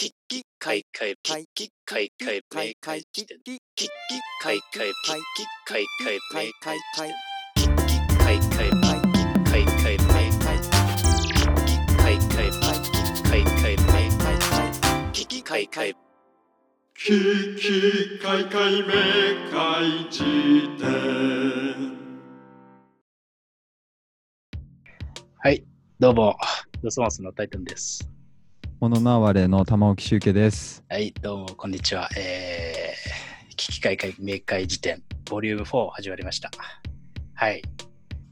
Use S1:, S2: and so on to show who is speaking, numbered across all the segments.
S1: キッキカイカイキッキカイカイ明快辞典キッキッカイカイキッキカイカイ明快辞典キッキカイカイキッキカイカイ明快辞典キッキカイカイキッキカイカイ明快辞典キッキカイカイ
S2: キキカイカイめかい辞典
S1: はいどうもドスマスのタイタンです
S3: モノナワレの玉置集計です。
S1: はいどうもこんにちは。えー、キキカイカイ明快辞典ボリューム4始まりました。はい。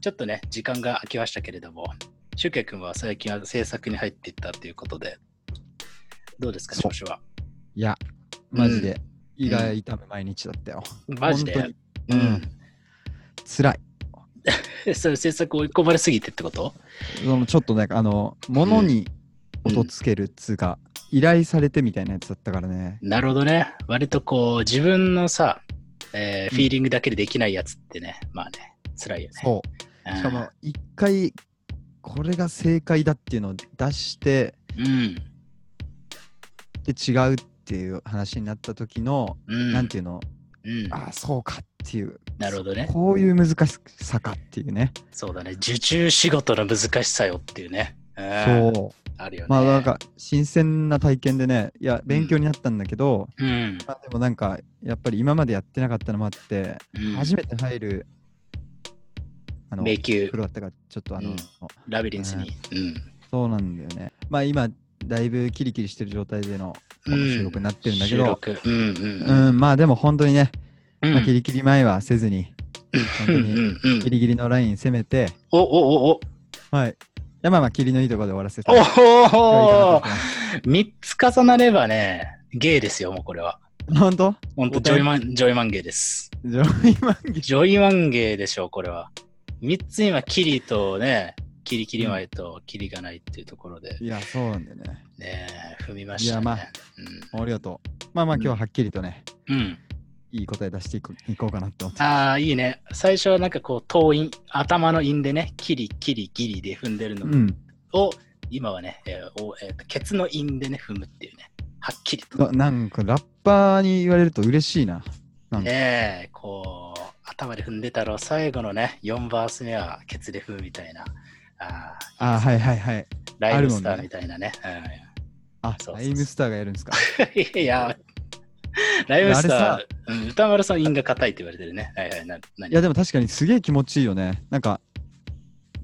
S1: ちょっとね時間が空きましたけれどもシュウケイ君は最近は制作に入っていったということでどうですか調子は？い
S3: や、マジで胃が痛む毎日だったよ。
S1: マジで？うん。
S3: 辛い。
S1: え それ制作追い込まれすぎてってこと？
S3: そのちょっとなんかあの、物に音つけるっつうか、依頼されてみたいなやつだったからね。
S1: なるほどね。割とこう、自分のさ、えーフィーリングだけでできないやつってね、まあね、辛いよね。
S3: そう。
S1: うん
S3: しかも、一回、これが正解だっていうのを出して、
S1: うん。
S3: で、違うっていう話になった時の、
S1: うん。
S3: なんていうの、
S1: うん。
S3: ああ、そうかっていう。
S1: なるほどね。
S3: こういう難しさかっていうね。
S1: そうだね。受注仕事の難しさよっていうね。うん
S3: そう。
S1: あるよね。
S3: まあなんか新鮮な体験でね、いや勉強になったんだけど、
S1: うん。
S3: まあ、でもなんかやっぱり今までやってなかったのもあって、
S1: うん
S3: 初めて入るあの
S1: 迷宮
S3: プ、ロだったからちょっとあの、
S1: うんラビリンスに。うん。
S3: そうなんだよね。まあ今だいぶキリキリしてる状態での収録になってるんだけど。
S1: うん
S3: まあでも本当にね、
S1: うん
S3: まあ、キリキリ舞いはせずに、本当
S1: うん
S3: にギリギリのライン攻めて、
S1: おおおお
S3: はい。いやまあまあ、キリのいいところで終わらせて。
S1: おお三つ重なればね、芸ですよ、もうこれは。
S3: 本当？
S1: 本当ジョイマン、ジョイマン芸です。
S3: ジョイマンギ
S1: ジョイマン芸でしょう、これは。三つ今、キリとね、キリキリ前とキリがないっていうところで、
S3: いや、そうなんだよね。
S1: ね、踏みましたね。
S3: いやまあありがとう。まあまあ今日ははっきりとね、
S1: うん。うん。
S3: いい答え出していこ いこうかなって思って。
S1: ああ、いいね。最初はなんかこう、頭韻、頭の韻でね、キリ、キリ、ギリで踏んでるの
S3: うん。
S1: を、今はね、えーおえーとケツの韻でね、踏むっていうね、はっきりと。
S3: ななんかラッパーに言われると嬉しいな。
S1: ねえ、こう、頭で踏んでたら、最後のね、4バース目はケツで踏むみたいな。ああ、
S3: はいはいはい。
S1: ライブスターみたいなね。
S3: あ、
S1: そうそうそう
S3: ライムスターがやるんですか。
S1: うん、いや、ライブスタ
S3: あ
S1: ー、うん、歌丸さん、韻が硬いって言われてるね。はいはい、な何？
S3: いやでも確かにすげえ気持ちいいよね。なんか、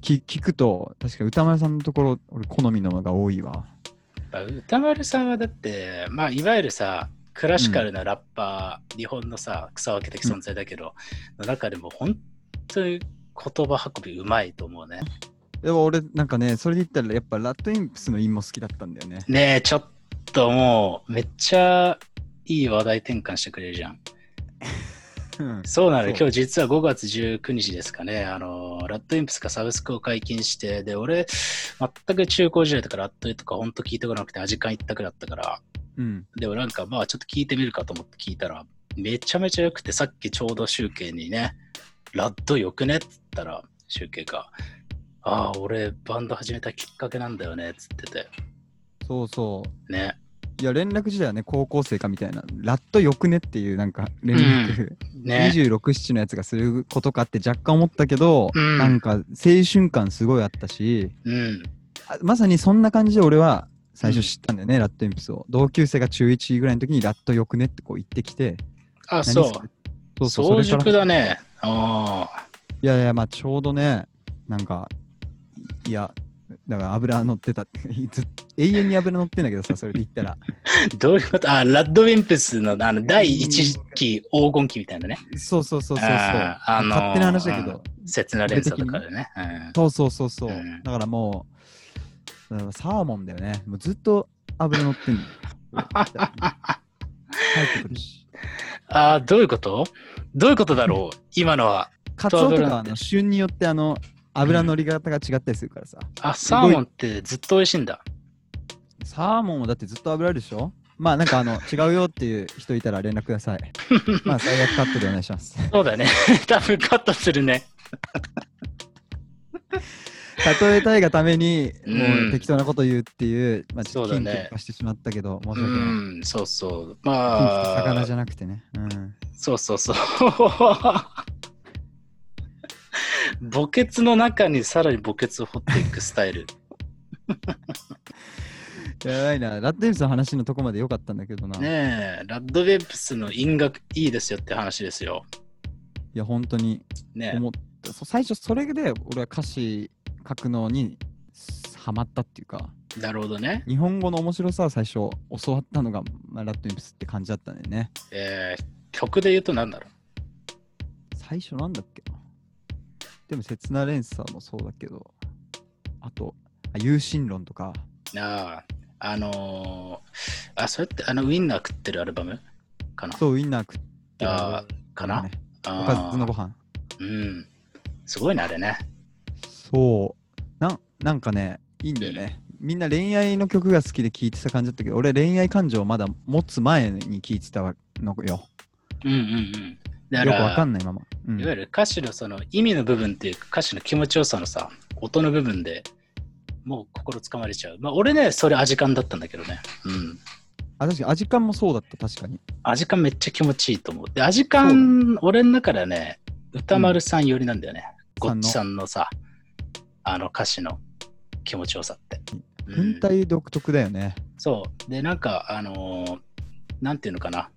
S3: き聞くと、確か歌丸さんのところ、俺好みののが多いわ。
S1: 歌丸さんはだって、まあ、いわゆるさ、クラシカルなラッパー、日本のさ、草分け的存在だけど、の中でも本当に言葉運びうまいと思うね。
S3: でも俺なんかね、それで言ったらやっぱラッドインプスの韻も好きだったんだよね。
S1: ねえ、ちょっともう、めっちゃいい話題転換してくれるじゃん。
S3: うん
S1: そうなの今日実は5月19日ですかね。あの、ラッドインプスがサブスクを解禁して、で、俺、全く中高時代とかラッドイとか本当聞いてこなくて、味感一択だったから、
S3: うん。
S1: でもなんかまあちょっと聞いてみるかと思って聞いたら、めちゃめちゃ良くて、さっきちょうど集計にね、ラッドよくねって言ったら、集計が、ああ、俺バンド始めたきっかけなんだよねっつってて、
S3: そうそう。
S1: ね。
S3: いや、連絡時代はね、高校生かみたいな、ラットよくねっていう、なんか、連絡、
S1: ね。
S3: 26、7のやつがすることかって若干思ったけど、
S1: うん
S3: なんか、青春感すごいあったし、
S1: うん。
S3: あまさにそんな感じで俺は最初知ったんだよね、ラットインプスを。同級生が中1ぐらいの時にラットよくねってこう言ってきて、
S1: あ、
S3: 何
S1: そう。
S3: そうそう、
S1: 早。熟だね。ああ。
S3: いやいや、まあちょうどね、なんか、いや、だから油乗ってた、ずっ永遠に油乗ってんだけどさ、それで言ったら。
S1: どういうこと？あ、ラッドウィンプスのあの第一期黄金期みたいなね。
S3: そうそうそうそうそう。
S1: あーあのー
S3: 勝手な話だけど。
S1: 切な連鎖とかでね。うん
S3: そうそうそうそう。
S1: うん
S3: だからもう、サーモンだよね。もうずっと油乗ってんの。
S1: あーどういうこと？どういうことだろう？今のは。
S3: カツオとかあの旬によってあの油乗り方が違ったりするからさ。
S1: あ、サーモンってずっと美味しいんだ。
S3: サーモンはだってずっと油あるでしょ？まあなんかあの違うよっていう人いたら連絡ください。まあ最悪カットでお願いします。
S1: そうだね。多分カットするね。
S3: 例えたいがために、
S1: うん
S3: もう適当なこと言うっていう、まあ、ちょっと
S1: そうだね
S3: キンキ化してしまったけど、申し
S1: う
S3: 訳ない。
S1: ん、そうそう。ま
S3: 魚じ
S1: あ、
S3: ゃなくてね。うん。
S1: そうそうそう。墓穴の中にさらに墓穴を掘っていくスタイル。
S3: やばいな。ラッドイブスの話のとこまで良かったんだけどな。
S1: ねえ、ラッドウェブスの音楽いいですよって話ですよ。
S3: いや、本当に
S1: ね
S3: 思った。そう最初、それで俺は歌詞書くのにハマったっていうか、
S1: なるほどね。
S3: 日本語の面白さを最初教わったのが、まあ、ラッドイブスって感じだったんだよね。
S1: えー曲で言うと何だろ
S3: 最初なんだっけな。でも、切な連鎖もそうだけど、あと、あ有心論とか、
S1: う。ああ、あのー、あ、それってあのウィンナー食ってるアルバムかな？
S3: そう、ウインナー食って
S1: あーかな？
S3: ね、
S1: あ
S3: おかずのご飯。
S1: うん。すごいね、あれね。
S3: そうなん。なんかね、いいんだよね。みんな恋愛の曲が好きで聴いてた感じだったけど、俺恋愛感情をまだ持つ前に聴いてたのよ。
S1: うんうんうん。だ
S3: よくわ
S1: か
S3: んないまま。うん
S1: いわゆる歌詞のその意味の部分っていうか歌詞の気持ちよさのさ、音の部分でもう心つかまれちゃう。まあ俺ね、それ味感だったんだけどね。うん。
S3: あ、確かに味感もそうだった、確かに。
S1: 味感めっちゃ気持ちいいと思う。で、味感、俺の中ではね、歌丸さん寄りなんだよね。ゴッチさんのさ、あの歌詞の気持ちよさって。うん
S3: 文体独特だよね。
S1: そう。で、なんか、あのーなんていうのかな。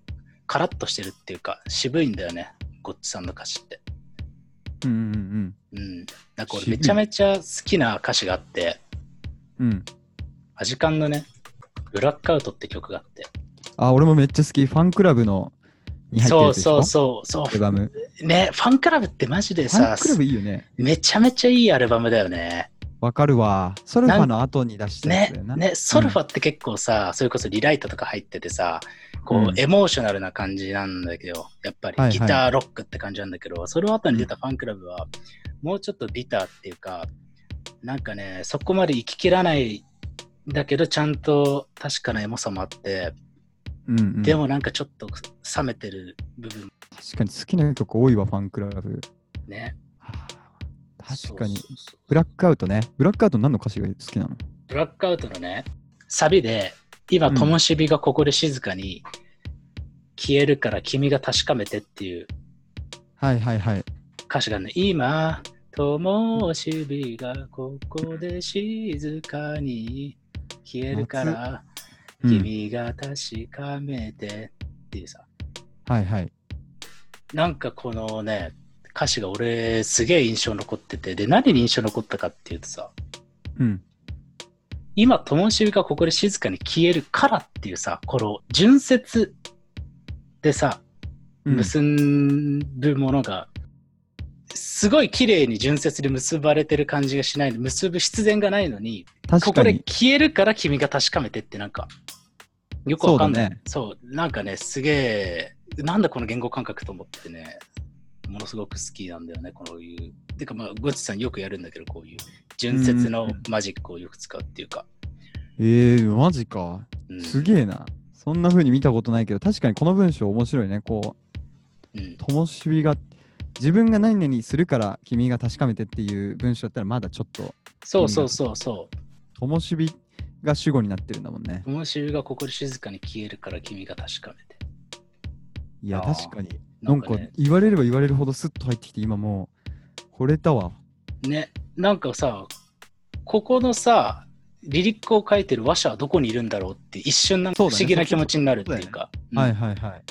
S1: カラッとしてるっていうか、渋いんだよね。ゴッチさんの歌詞って。
S3: うんうん
S1: うん。なんか俺めちゃめちゃ好きな歌詞があって、
S3: うん。うん。
S1: アジカンのね、ブラックアウトって曲があって。
S3: あ、俺もめっちゃ好き。ファンクラブの
S1: そうそうそう、そ
S3: アルバム。
S1: う。ね、ファンクラブってマジで
S3: ファ
S1: さ
S3: ン、クラブいいよね。
S1: めちゃめちゃいいアルバムだよね。
S3: わかるわ。ソルファの後に出したやつ
S1: ねね、ソルファって結構さ、それこそリライトとか入っててさ、こう、
S3: うん。
S1: エモーショナルな感じなんだけど、やっぱりギターロックって感じなんだけど、その後に出たファンクラブは、もうちょっとビターっていうか、なんかね、そこまで行ききらないんだけど、ちゃんと確かなエモさもあって、
S3: うんうん、
S1: でもなんかちょっと冷めてる部分。
S3: 確かに好きな曲多いわ、ファンクラブ。
S1: ね。
S3: はあ確かに。ブラックアウトね。ブラックアウト何の歌詞が好きなの？
S1: ブラックアウトのね、サビで、今、
S3: うん。
S1: 灯火がここで静かに消えるから君が確かめてっていう。
S3: はいはいはい。
S1: 歌詞がね、今、灯火がここで静かに消えるから
S3: うん、
S1: 君が確かめてっていうさ、
S3: はいはい。
S1: なんかこのね、歌詞が俺すげえ印象残ってて、で、何に印象残ったかっていうとさ、
S3: うん。
S1: 今、灯火がここで静かに消えるからっていうさ、この純節でさ、
S3: うん
S1: 結ぶものが、すごい綺麗に純節で結ばれてる感じがしないの、結ぶ必然がないのに、ここで。消えるから君が確かめてってなんか、よくわかんない。
S3: そうだ
S1: そう,、なんかね、すげえ、なんだこの言語感覚と思ってね、ものすごく好きなんだよね、こういう。てかまあ、ゴッチさんよくやるんだけど、こういう純節のマジックをよく使うっていうか。
S3: えー、マジか。
S1: うん
S3: すげえな。そんな風に見たことないけど、確かにこの文章面白いね。こ
S1: うん
S3: う、灯火が、自分が何々するから君が確かめてっていう文章だったらまだちょっと、
S1: そうそうそうそう。
S3: 灯火が主語になってるんだもんね。
S1: 灯火がここで静かに消えるから君が確かめて。
S3: いや、確かに。
S1: なかね
S3: なんんか、言われれば言われるほどスッと入ってきて、今もう、惚れたわ。
S1: ね、なんかさ、ここのさ、リリックを書いてる話者はどこにいるんだろうって一瞬なんか不思議な気持ちになるっていうか。
S3: はい
S1: うん
S3: はいはい。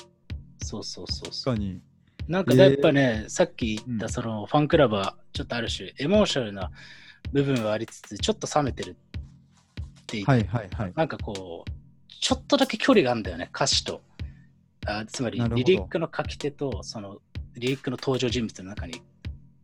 S1: そうそうそうそう。
S3: 確かに。
S1: なんかやっぱね、さっき言っ
S3: うん
S1: たそのファンクラブはちょっとある種エモーショナルな部分はありつつ、ちょっと冷めてるって言って、
S3: はいはいはい。
S1: なんかこう、ちょっとだけ距離があるんだよね、歌詞と。あつまりリリックの書き手とそのリリックの登場人物の中に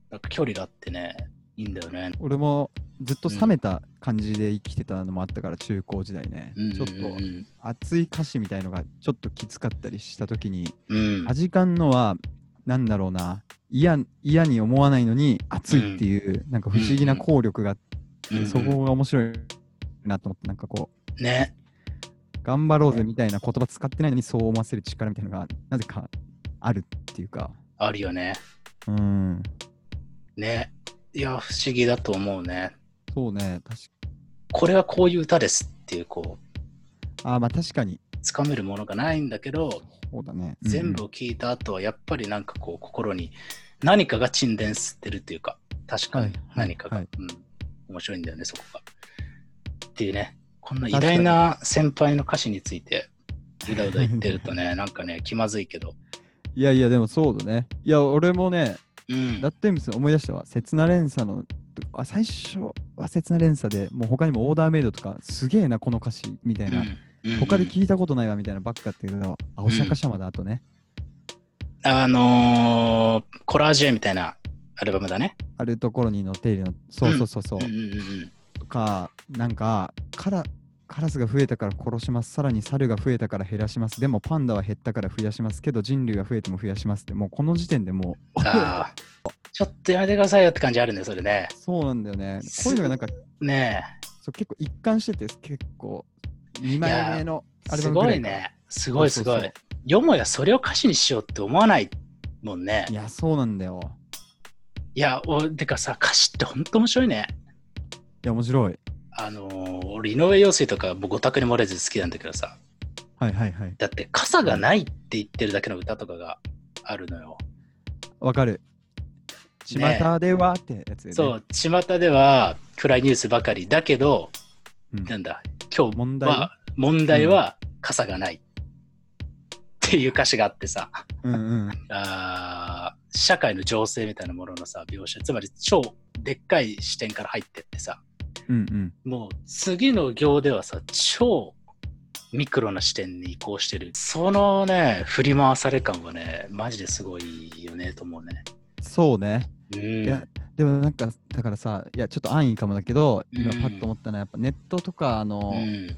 S1: なんか距離があってね、いいんだよね。
S3: 俺もずっと冷めた感じで生きてたのもあったから、中高時代ね。ちょっと
S1: うん
S3: 熱い歌詞みたいのがちょっときつかったりした時に、
S1: うん、
S3: 味感のは、なんだろうな、嫌嫌に思わないのに熱いっていう、なんか不思議な効力があって、
S1: うん
S3: そこが面白いなと思って、なんかこう、
S1: ね。
S3: 頑張ろうぜみたいな言葉使ってないのにそう思わせる力みたいなのがなぜかあるっていうか、
S1: あるよね。
S3: うん。
S1: ね。いや、不思議だと思うね。
S3: そうね。確か
S1: これはこういう歌ですっていう、こう、
S3: あーまあ確かに。
S1: つかめるものがないんだけど、
S3: そうだね。
S1: 全部を聞いた後はやっぱりなんかこう心に何かが沈殿してるっていうか確かに何かが、
S3: はい
S1: うん、面白いんだよねそこが。っていうねこんな偉大な先輩の歌詞についてうだうだ言ってるとね なんかね気まずいけど、
S3: いやいや、でもそうだね。いや、俺もね、
S1: うん。
S3: ラッドエムス思い出したわ。刹那連鎖の、あ最初は刹那連鎖で、もう他にもオーダーメイドとか、すげえな、この歌詞みたいな。
S1: うん。
S3: 他で聞いたことないわみたいなばっかだったけど、青坂シャマだとね、
S1: あのーコラージュみたいなアルバムだね。
S3: あるところに乗っているの、そうそうそうそう、
S1: うんうんうん
S3: とか、なんかカラ、カラスが増えたから殺します、さらに猿が増えたから減らします、でもパンダは減ったから増やしますけど、人類が増えても増やしますって、もうこの時点でもう、
S1: ちょっとやめてくださいよって感じあるね、それね。
S3: そうなんだよね。こういうのがなんか、
S1: ね
S3: そう結構一貫してて、結構、2枚目の
S1: え、
S3: アル
S1: すごいね。すごいすごい。よもやそれを歌詞にしようって思わないもんね
S3: い。や、そうなんだよ。
S1: いや、おてかさ、歌詞ってほんと面白いね。
S3: いや、面白い。
S1: あのー俺、井上陽水とか、僕、ご宅に漏れず好きなんだけどさ、
S3: はいはいはい。
S1: だって、傘がないって言ってるだけの歌とかがあるのよ。
S3: わかる。巷
S1: ね
S3: ではってやつよね。
S1: そう、巷では暗いニュースばかりだけど、
S3: うん
S1: なんだ、今日
S3: 問題？
S1: は、問題は傘がない。っていう歌詞があってさ、
S3: うんうん。
S1: あー社会の情勢みたいなもののさ、描写、つまり超でっかい視点から入ってってさ、
S3: うんうん。
S1: もう次の行ではさ、超ミクロな視点に移行してる。そのね、振り回され感はね、マジですごいよねと思うね。
S3: そうね。
S1: うん。
S3: いやでもなんか、だからさ、いや、ちょっと安易かもだけど、今
S1: うん
S3: パッと思ったのは、やっぱネットとか、あの、
S1: うん。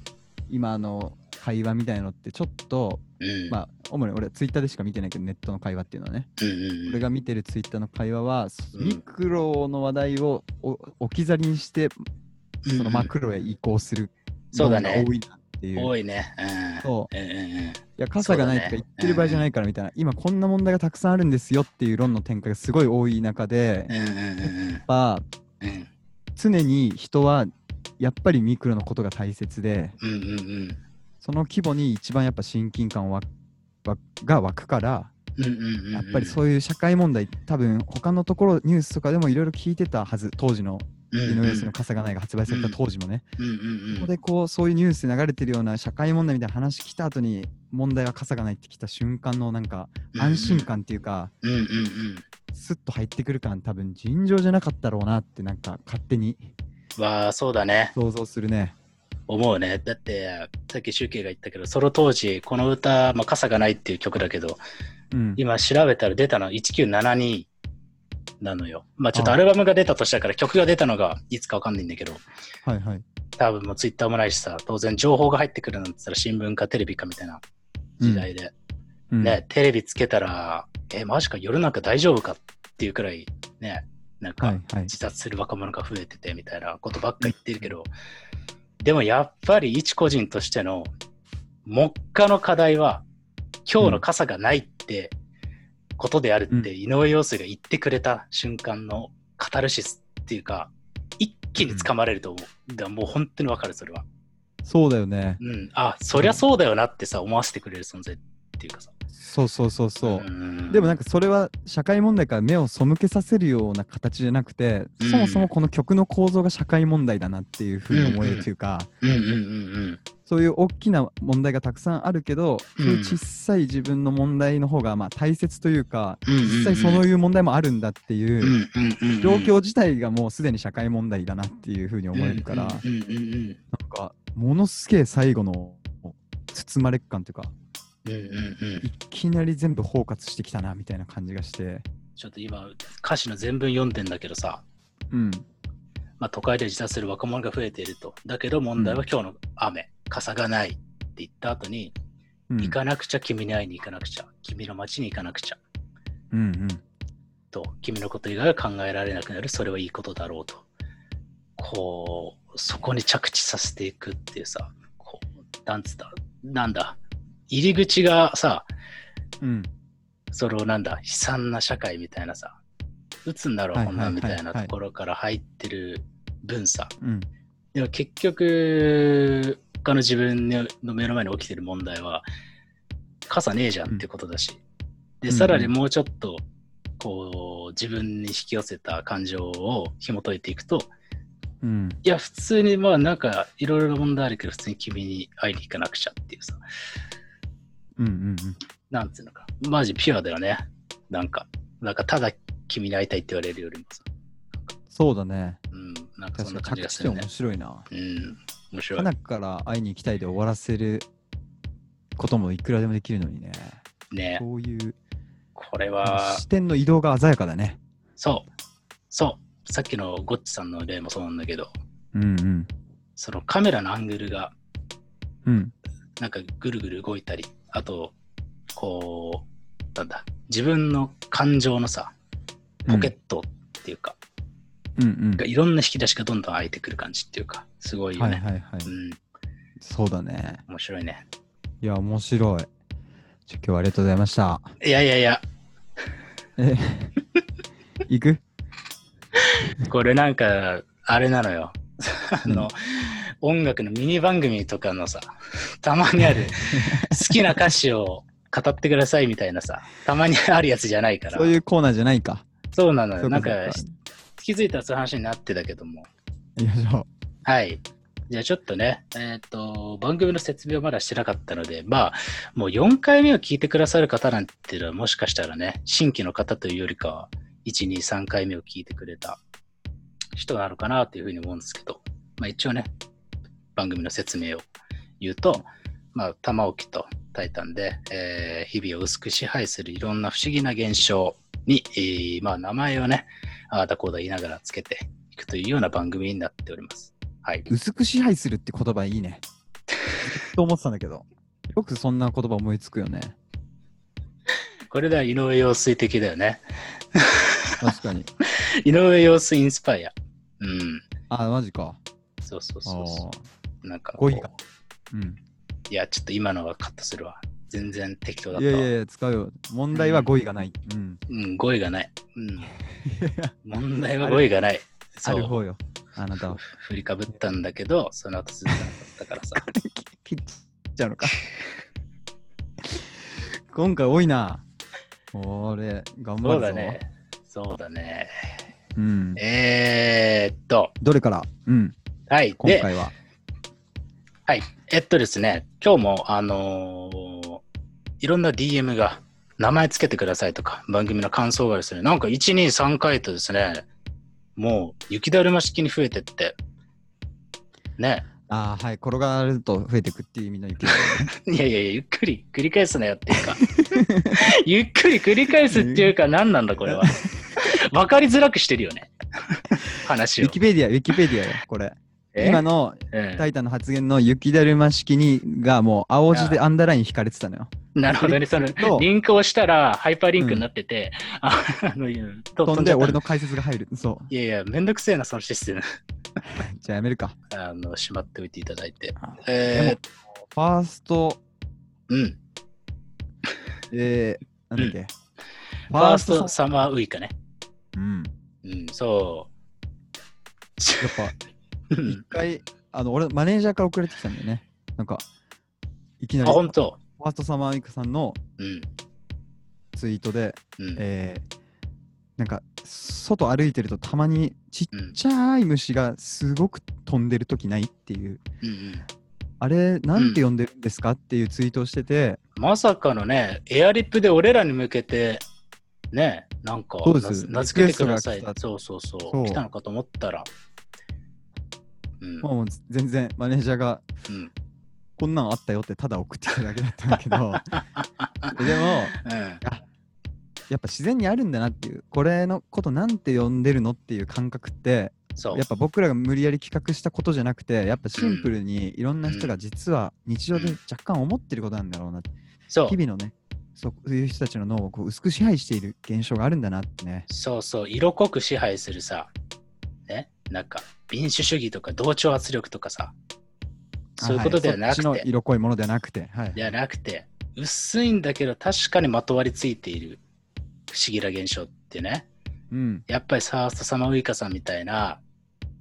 S3: 今あの、会話みたいのって、ちょっと、
S1: うん。
S3: まあ、主に俺、ツイッターでしか見てないけど、ネットの会話っていうのはね。
S1: うん
S3: 俺が見てるツイッターの会話は、
S1: うん
S3: ミクロの話題をお置き去りにして、そのマクロへ移行する
S1: そうだね
S3: のが多いなっていう。
S1: 多いね。うん。
S3: そう。いや、傘がないとか言ってる場合じゃないからみたいな、今こんな問題がたくさんあるんですよっていう論の展開がすごい多い中で、やっぱ常に人はやっぱりミクロのことが大切で。その規模に一番やっぱ親近感が湧くから。やっぱりそういう社会問題、多分他のところ、ニュースとかでもいろいろ聞いてたはず、当時の井上の傘がないが発売された当時もね。ここでこうそういうニュースで流れてるような社会問題みたいな話来た後に問題は傘がないってきた瞬間のなんか
S1: うん。
S3: 安心感っていうか、
S1: うんうんうん。
S3: スッと入ってくる感多分尋常じゃなかったろうなってなんか勝手に
S1: わあ、そうだね。
S3: 想像するね。
S1: 思うね。だって、さっき集計が言ったけど、その当時、この歌、まあ、傘がないっていう曲だけど、
S3: うん。
S1: 今調べたら出たのは1972なのよ。まあちょっと
S3: あ
S1: アルバムが出た年だから曲が出たのがいつかわかんないんだけど、
S3: はいはい。
S1: 多分もうツイッターもないしさ、当然情報が入ってくるなんて言ったら新聞かテレビかみたいな時代で、
S3: うん、
S1: ね、テレビつけたら、え、マジか夜なんか大丈夫かっていうくらい、ね、なんか
S3: はいはい。
S1: 自殺する若者が増えててみたいなことばっか言ってるけど、でもやっぱり一個人としての目下の課題は、今日の傘がないってことであるって、井上陽水が言ってくれた瞬間のカタルシスっていうか、一気に掴まれると思う。だもう本当にわかる、それは。
S3: そうだよね。
S1: うん。あ、そりゃそうだよなってさ、思わせてくれる存在っていうかさ。
S3: そうそうそうそう。
S1: ん
S3: でもなんかそれは社会問題から目を背けさせるような形じゃなくて、
S1: うん
S3: そもそもこの曲の構造が社会問題だなっていうふうに思えるというか、
S1: うんうんうんうん。
S3: そういう大きな問題がたくさんあるけど、
S1: うん。
S3: そういう小さい自分の問題の方がまあ大切というか、
S1: うんうんうん。
S3: 実際そういう問題もあるんだっていううん
S1: うんうん
S3: 状況自体がもうすでに社会問題だなっていうふうに思えるから、
S1: うんうんうん
S3: なんかものすげえ最後の包まれっ感というか、
S1: うんうんうん。うん
S3: いきなり全部包括してきたなみたいな感じがして、
S1: ちょっと今歌詞の全文読んでんだけどさ、
S3: うん、
S1: まあ、都会で自殺する若者が増えていると。だけど問題は今日の雨、傘がないって言った後に、
S3: うん、
S1: 行かなくちゃ君に会いに行かなくちゃ、君の街に行かなくちゃ。
S3: うんうん、
S1: と、君のこと以外は考えられなくなる、それはいいことだろうと。こう、そこに着地させていくっていうさ、こう、なんつった、なんだ、入り口がさ、
S3: うん、
S1: それをなんだ、悲惨な社会みたいなさ、打つんだろんなんみたいなところから入ってる分さ。
S3: うん。
S1: でも結局、他の自分の目の前に起きてる問題は、傘ねえじゃんってことだし。で、
S3: うん
S1: さらにもうちょっと、こう、自分に引き寄せた感情を紐解いていくと、
S3: うん。
S1: いや、普通に、まあなんか、いろいろな問題あるけど、普通に君に会いに行かなくちゃっていうさ、
S3: うん。うん。
S1: なんつうのか、マジピュアだよね。なんか、なんかただ君に会いたいって言われるよりもさ、
S3: そうだね。
S1: うん、なんかそんな感じがするね
S3: 面。白いな。
S1: うん、面白い。
S3: 花から会いに行きたいで終わらせることもいくらでもできるのにね。
S1: ね
S3: こういう
S1: これは、
S3: 視点の移動が鮮やかだね。
S1: そう、そう、さっきのゴッチさんの例もそうなんだけど、
S3: うんうん。
S1: そのカメラのアングルが、
S3: うん。
S1: なんかぐるぐる動いたり、あと、こう、なんだ、自分の感情のさ、ポケットっていうか、
S3: うんうん。
S1: がいろんな引き出しがどんどん開いてくる感じっていうか、すごいよね。
S3: はいはいはい。
S1: うん、
S3: そうだね。
S1: 面白いね。
S3: いや、面白い。今日はありがとうございました。
S1: いやいやいや、
S3: え、行く？
S1: これなんか、あれなのよ。あの、
S3: うん
S1: 音楽のミニ番組とかのさ、たまにある 好きな歌詞を語ってくださいみたいなさ、たまにあるやつじゃないから。
S3: そういうコーナーじゃないか。
S1: そうなのよ。なんか、気づいたらそういう話になってたけども。
S3: 行きましょ
S1: はい。じゃあちょっとね、えっ、と、番組の説明をまだしてなかったので、まあ、もう4回目を聞いてくださる方なんていうのはもしかしたらね、新規の方というよりかは、1、2、3回目を聞いてくれた人なのかなというふうに思うんですけど、まあ一応ね、番組の説明を言うと、まあ、玉置とタイタンで、えー日々を薄く支配するいろんな不思議な現象に、えーまあ、名前をね、ああだこうだ言いながらつけていくというような番組になっております。はい。
S3: う。薄く支配するって言葉いいね。と思ってたんだけど。よくそんな言葉思いつくよね。
S1: これでは井上陽水的だよね。
S3: 確かに。
S1: 井上陽水インスパイア。うん。
S3: あ、マジか。
S1: そうそう
S3: あ
S1: そうそ
S3: ー
S1: う。なんかこう、
S3: 語彙がうん。
S1: いや、ちょっと今のはカットするわ。全然適当だっ
S3: い
S1: た
S3: いやいや、使うよ。問題は語彙がない。うん。
S1: うん、語彙がない。うん。問題は語彙がない。
S3: あ
S1: そう。
S3: る方よ。あなたは。
S1: 振りかぶったんだけど、その後続かなかったからさ。
S3: 切っちゃうのか。今回多いな。俺、頑張るぞ。
S1: そうだね。そうだね。
S3: うん。
S1: えー、っと、
S3: どれから？うん。
S1: はい。で、
S3: 今回は。
S1: はい。えっとですね、今日も、あのーいろんな DM が、名前つけてくださいとか、番組の感想がですね、なんか1、2、3回とですね、もう雪だるま式に増えてって、ね。
S3: ああ、はい。転がると増えてくっていう意味の雪
S1: いやいやいや、ゆっくり繰り返すなよっていうか、ゆっくり繰り返すっていうか、何なんだこれは。わかりづらくしてるよね。話を
S3: ウィ。キペディア、ウィキペディアよ、これ。
S1: え？
S3: 今の
S1: うん
S3: タイタンの発言の雪だるま式にがもう青字でアンダーライン引かれてたのよ。
S1: なるほどね。その
S3: と
S1: リンクをしたらハイパーリンクになってて、ああの、と
S3: 飛んで俺の解説が入る。そう。
S1: いやいや、めんどくせえな、そのシステム。
S3: じゃあやめるか。
S1: あの、しまっておいていただいて。
S3: あ
S1: え
S3: ファースト、
S1: ー、うん。
S3: えー、なんだっけ？
S1: ファーストサマーウイカね。
S3: うん。
S1: うん、そ
S3: やっぱ、一回、あの、俺、マネージャーから送られてきたんだよね。なんか、いきな
S1: あ、
S3: り、フ
S1: ほんと。
S3: ァーストサマーウイカさんの
S1: うん。
S3: ツイートで、
S1: うん。
S3: えー、なんか、外歩いてるとたまにちっ
S1: うん。
S3: ちゃい虫がすごく飛んでる時ないっていう、
S1: うんうん
S3: あれ、なんて呼んでるんですかっていうツイートをしてて、
S1: まさかのね、エアリップで俺らに向けて、ね、なんか
S3: そうです
S1: 名付けてください
S3: リクエストが来。た
S1: そうそうそう。
S3: そう
S1: 来たのかと思ったら。うん。
S3: もう全然マネージャーが
S1: うん。
S3: こんなんあったよってただ送ってきただけだったんだけど、でも、
S1: うん。
S3: やっぱ自然にあるんだなっていう、これのことなんて呼んでるのっていう感覚って、
S1: そう
S3: やっ。ぱ僕らが無理やり企画したことじゃなくて、やっぱシンプルにいろんな人が実は日常で若干思ってることなんだろうなっ
S1: う
S3: 日。々のね、そういう人たちの脳をこう薄く支配している現象があるんだなってね。
S1: そうそう。色濃く支配するさ、ね、なんか民主主義とか同調圧力とかさ、そういうことではなくて、
S3: いそっちの色濃いものではなくて、はい。
S1: ではなくて、薄いんだけど確かにまとわりついている不思議な現象ってね、
S3: うん。
S1: やっぱりサーストサマーウイカさんみたいな、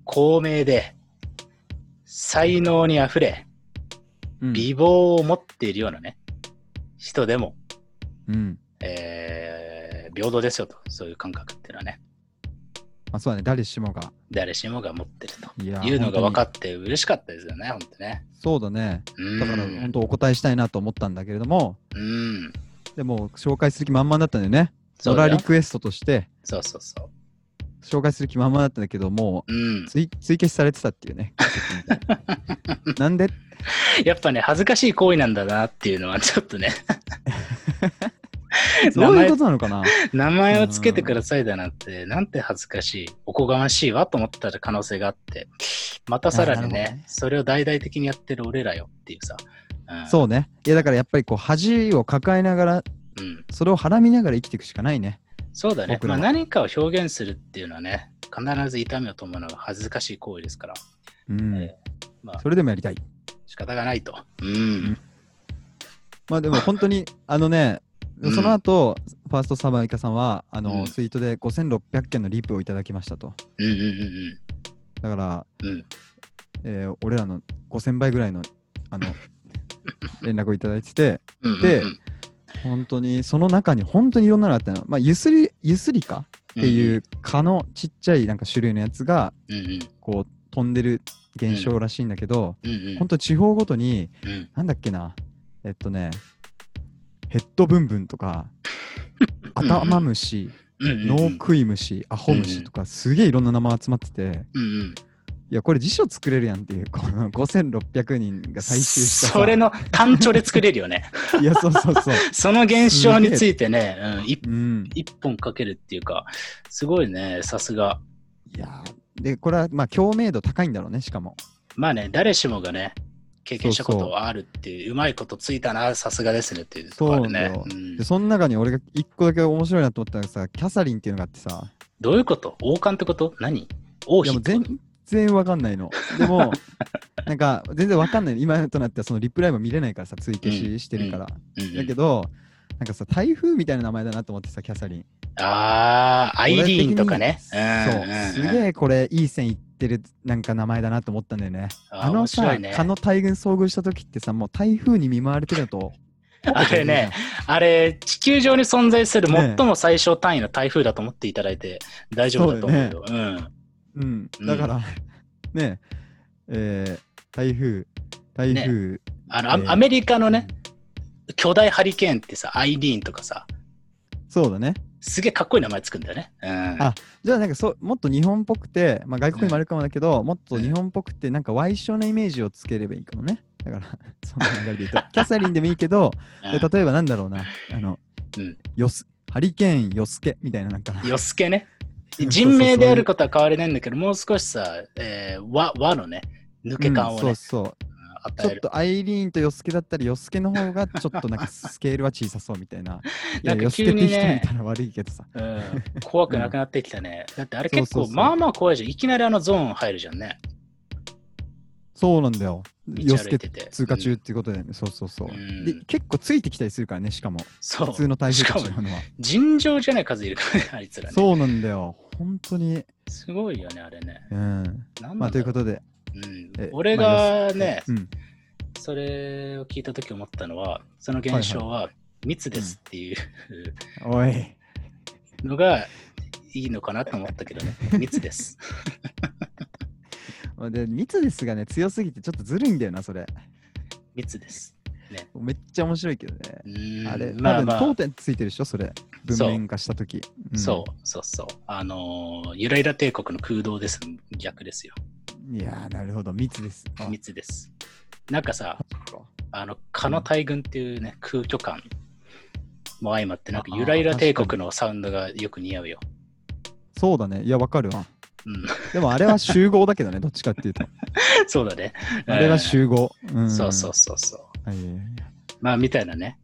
S1: 高名で、才能にあふれ、
S3: うん
S1: 美貌を持っているようなね、人でも、
S3: うん。
S1: えー平等ですよと、そういう感覚っていうのはね、
S3: まあ、そうだね、誰しもが。
S1: 誰しもが持ってると
S3: いや
S1: いうのが分か
S3: っ
S1: って嬉しかったですよね、本当ね。
S3: そうだね。
S1: うん
S3: だから本当お答えしたいなと思ったんだけれども、
S1: うん。
S3: でも紹介する気満々だったんだよね。ドラリクエストとして
S1: そうそうそ
S3: 紹介する気満々だったんだけども、
S1: う。うん。
S3: 追追消しされてたっていうね。なんで？
S1: やっぱね、恥ずかしい行為なんだなっていうのはちょっとね、
S3: どういうことなのかな？
S1: 名前をつけてくださいだなんて、なんて恥ずかしい、おこがましいわと思ったら可能性があって、またさらにねそれを大々的にやってる俺らよっていうさ。うん、
S3: そうね。いやだからやっぱりこう恥を抱えながら、
S1: うん。
S3: それをはらみながら生きていくしかないね。
S1: そうだね。まあ、何かを表現するっていうのはね、必ず痛みを伴う恥ずかしい行為ですから、
S3: うん。
S1: えーまあ
S3: それでもやりたい。
S1: 仕方がないと。うん。
S3: まあでも本当に、あのね、
S1: うん。
S3: その後、ファーストサバイカさんは、あの、
S1: うん。
S3: ツイートで5600件のリプをいただきましたと。
S1: うんうんうん
S3: だから、
S1: うん。うん。
S3: えー俺らの5000倍ぐらいの、あの、連絡をいただいてて、
S1: うんうんうん。
S3: で本当にその中に本当にいろんなのがあったの。まあ、ゆすり、ゆすりか？っていう蚊のちっちゃいなんか種類のやつが、
S1: うんうん。
S3: こう、飛んでる現象らしいんだけど、
S1: うんうん。
S3: 本当地方ごとに、
S1: うん。
S3: なんだっけな、えっとね、ヘッドブンブンとか、
S1: うん
S3: 頭虫、
S1: うんうん
S3: ノー食い虫、アホ虫とか、すげえいろんな名前集まってて、いや、これ辞書作れるやんっていう、この5600人が採集したさ。
S1: それの単調で作れるよね。
S3: いや、そうそうそう。
S1: その現象についてね、うん、一
S3: うん。
S1: 一本かけるっていうか、すごいね、さすが。
S3: いやーで、これはまあ共鳴度高いんだろうね、しかも。
S1: まあね、誰しもがね、経験したことはあるっていう、うまいことついたな、さすがですねっていうところあるね
S3: そで、その中に俺が一個だけ面白いなと思ったのがさ、キャサリンっていうのがあってさ、
S1: どういうこと？王冠ってこと？何？王妃ってこと？
S3: 全然わかんないの。でも、なんか全然わかんない。今となってはそのリプライも見れないからさ、追消ししてるから。
S1: うんうん
S3: だけど、なんかさ、台風みたいな名前だなと思ってさ、キャサリン。
S1: ああ、アイリーンとかね。
S3: そう。す
S1: え。
S3: げえこれいい線いってるなんか名前だなと思ったんだよね。あのさ、
S1: ね、
S3: 蚊の大群遭遇した時ってさ、もう台風に見舞われてるのと。
S1: あれね、あれ、地球上に存在する
S3: ね
S1: 最も最小単位の台風だと思っていただいて大丈夫だと思うよ。うん。
S3: うん
S1: う。ん
S3: だから、ねえー台風、台風。
S1: あの、
S3: えー
S1: アアメリカのね、巨大ハリケーンってさ、アイリーンとかさ、
S3: そうだね。
S1: すげえかっこいい名前つくんだよね。うん。
S3: あじゃあなんかそうもっと日本っぽくて、まあ、外国にもあるかもだけど、もっと日本っぽくてなんか歪小なイメージをつければいいかもね。だから、その流れで言うと、キャサリンでもいいけど、で例えばなんだろうな、あの、
S1: うん
S3: よすハリケーンよすけみたいななんか、
S1: よすけね。
S3: うん
S1: 人名であることは変わりないんだけど、もう少しさ、えー和和のね、抜け感をね、
S3: うんそうそう。ち。ょっとアイリーンとヨスケだったらヨスケの方がちょっとなんかスケールは小さそうみたいな。いや、
S1: なんか
S3: ヨスケって人見
S1: ね
S3: たら悪いけどさ。
S1: うん、怖くなくなってきたね。だってあれ結構、まあまあ怖いじゃん。いきなりあのゾーン入るじゃんね。
S3: そうなんだよ。
S1: 道
S3: ヨス
S1: てて。
S3: 通過中
S1: うん
S3: っていうことだよね。そうそうそう。
S1: うん
S3: で、結構ついてきたりするからね、しかも。
S1: そう。
S3: 普通の台風
S1: しかも
S3: と違うのは。
S1: 尋常じゃない数いるからね、あいつらね。
S3: そうなんだよ。本当に。
S1: すごいよね、あれね。
S3: うんまあ、ということ
S1: で。
S3: で。
S1: うん
S3: え
S1: 俺
S3: まあ
S1: がね、
S3: うん。
S1: それを聞いたとき思ったのは、その現象は密ですっていう
S3: おい。
S1: のがいいのかなと思ったけどね。密です。
S3: で、密ですがね、強すぎてちょっとずるいんだよな、それ。
S1: 密です。
S3: めっちゃ面白いけどね。
S1: うーん
S3: あれ、
S1: まあまあ、
S3: 当点ついてるでしょ、それ。文面化したとき。ん
S1: そうそうそう。あのーゆらゆら帝国の空洞です。逆ですよ。
S3: いやー、なるほど、密です。あ
S1: 密です。なんかさ、あの、蚊の大群っていうね、空虚感も相まって、なんか
S3: あ
S1: ゆらゆら帝国のサウンドがよく似合うよ。
S3: そうだね。いや、わかるわ。
S1: うん。
S3: でもあれは集合だけどね、どっちかっていうと。
S1: そうだね。
S3: あれは集合。うん、
S1: そうそうそうそう。
S3: はい
S1: まあ、みたいなね、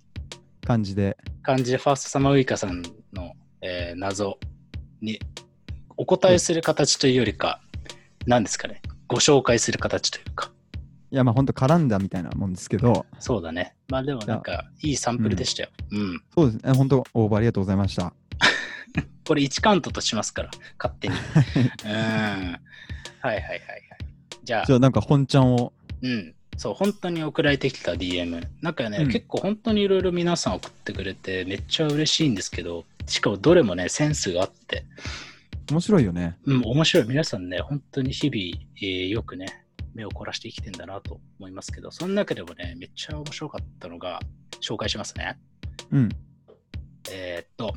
S3: 感じで。
S1: 感じで、ファーストサマーウイカさんの、えー謎にお答えする形というよりか、何ですかね、ご紹介する形というか、
S3: いや、まあ本当絡んだみたいなもんですけど、
S1: そうだね。まあでもなんか、いいサンプルでしたよ。うん。
S3: そうですね。本当、応募ありがとうございました。
S1: これ1カウントとしますから、勝手に。うん。はいはいはいはい。じゃあ
S3: じ、ゃあなんか本ちゃんを。
S1: うん。そう、本当に送られてきた DM。なんかね、
S3: うん
S1: 結構本当にいろいろ皆さん送ってくれて、めっちゃ嬉しいんですけど、しかもどれもね、センスがあって、
S3: 面白いよね。
S1: うん、面白い。皆さんね、本当に日々、えーよくね、目を凝らして生きてんだなと思いますけど、その中でもね、めっちゃ面白かったのが、紹介しますね。
S3: うん。
S1: えーっと、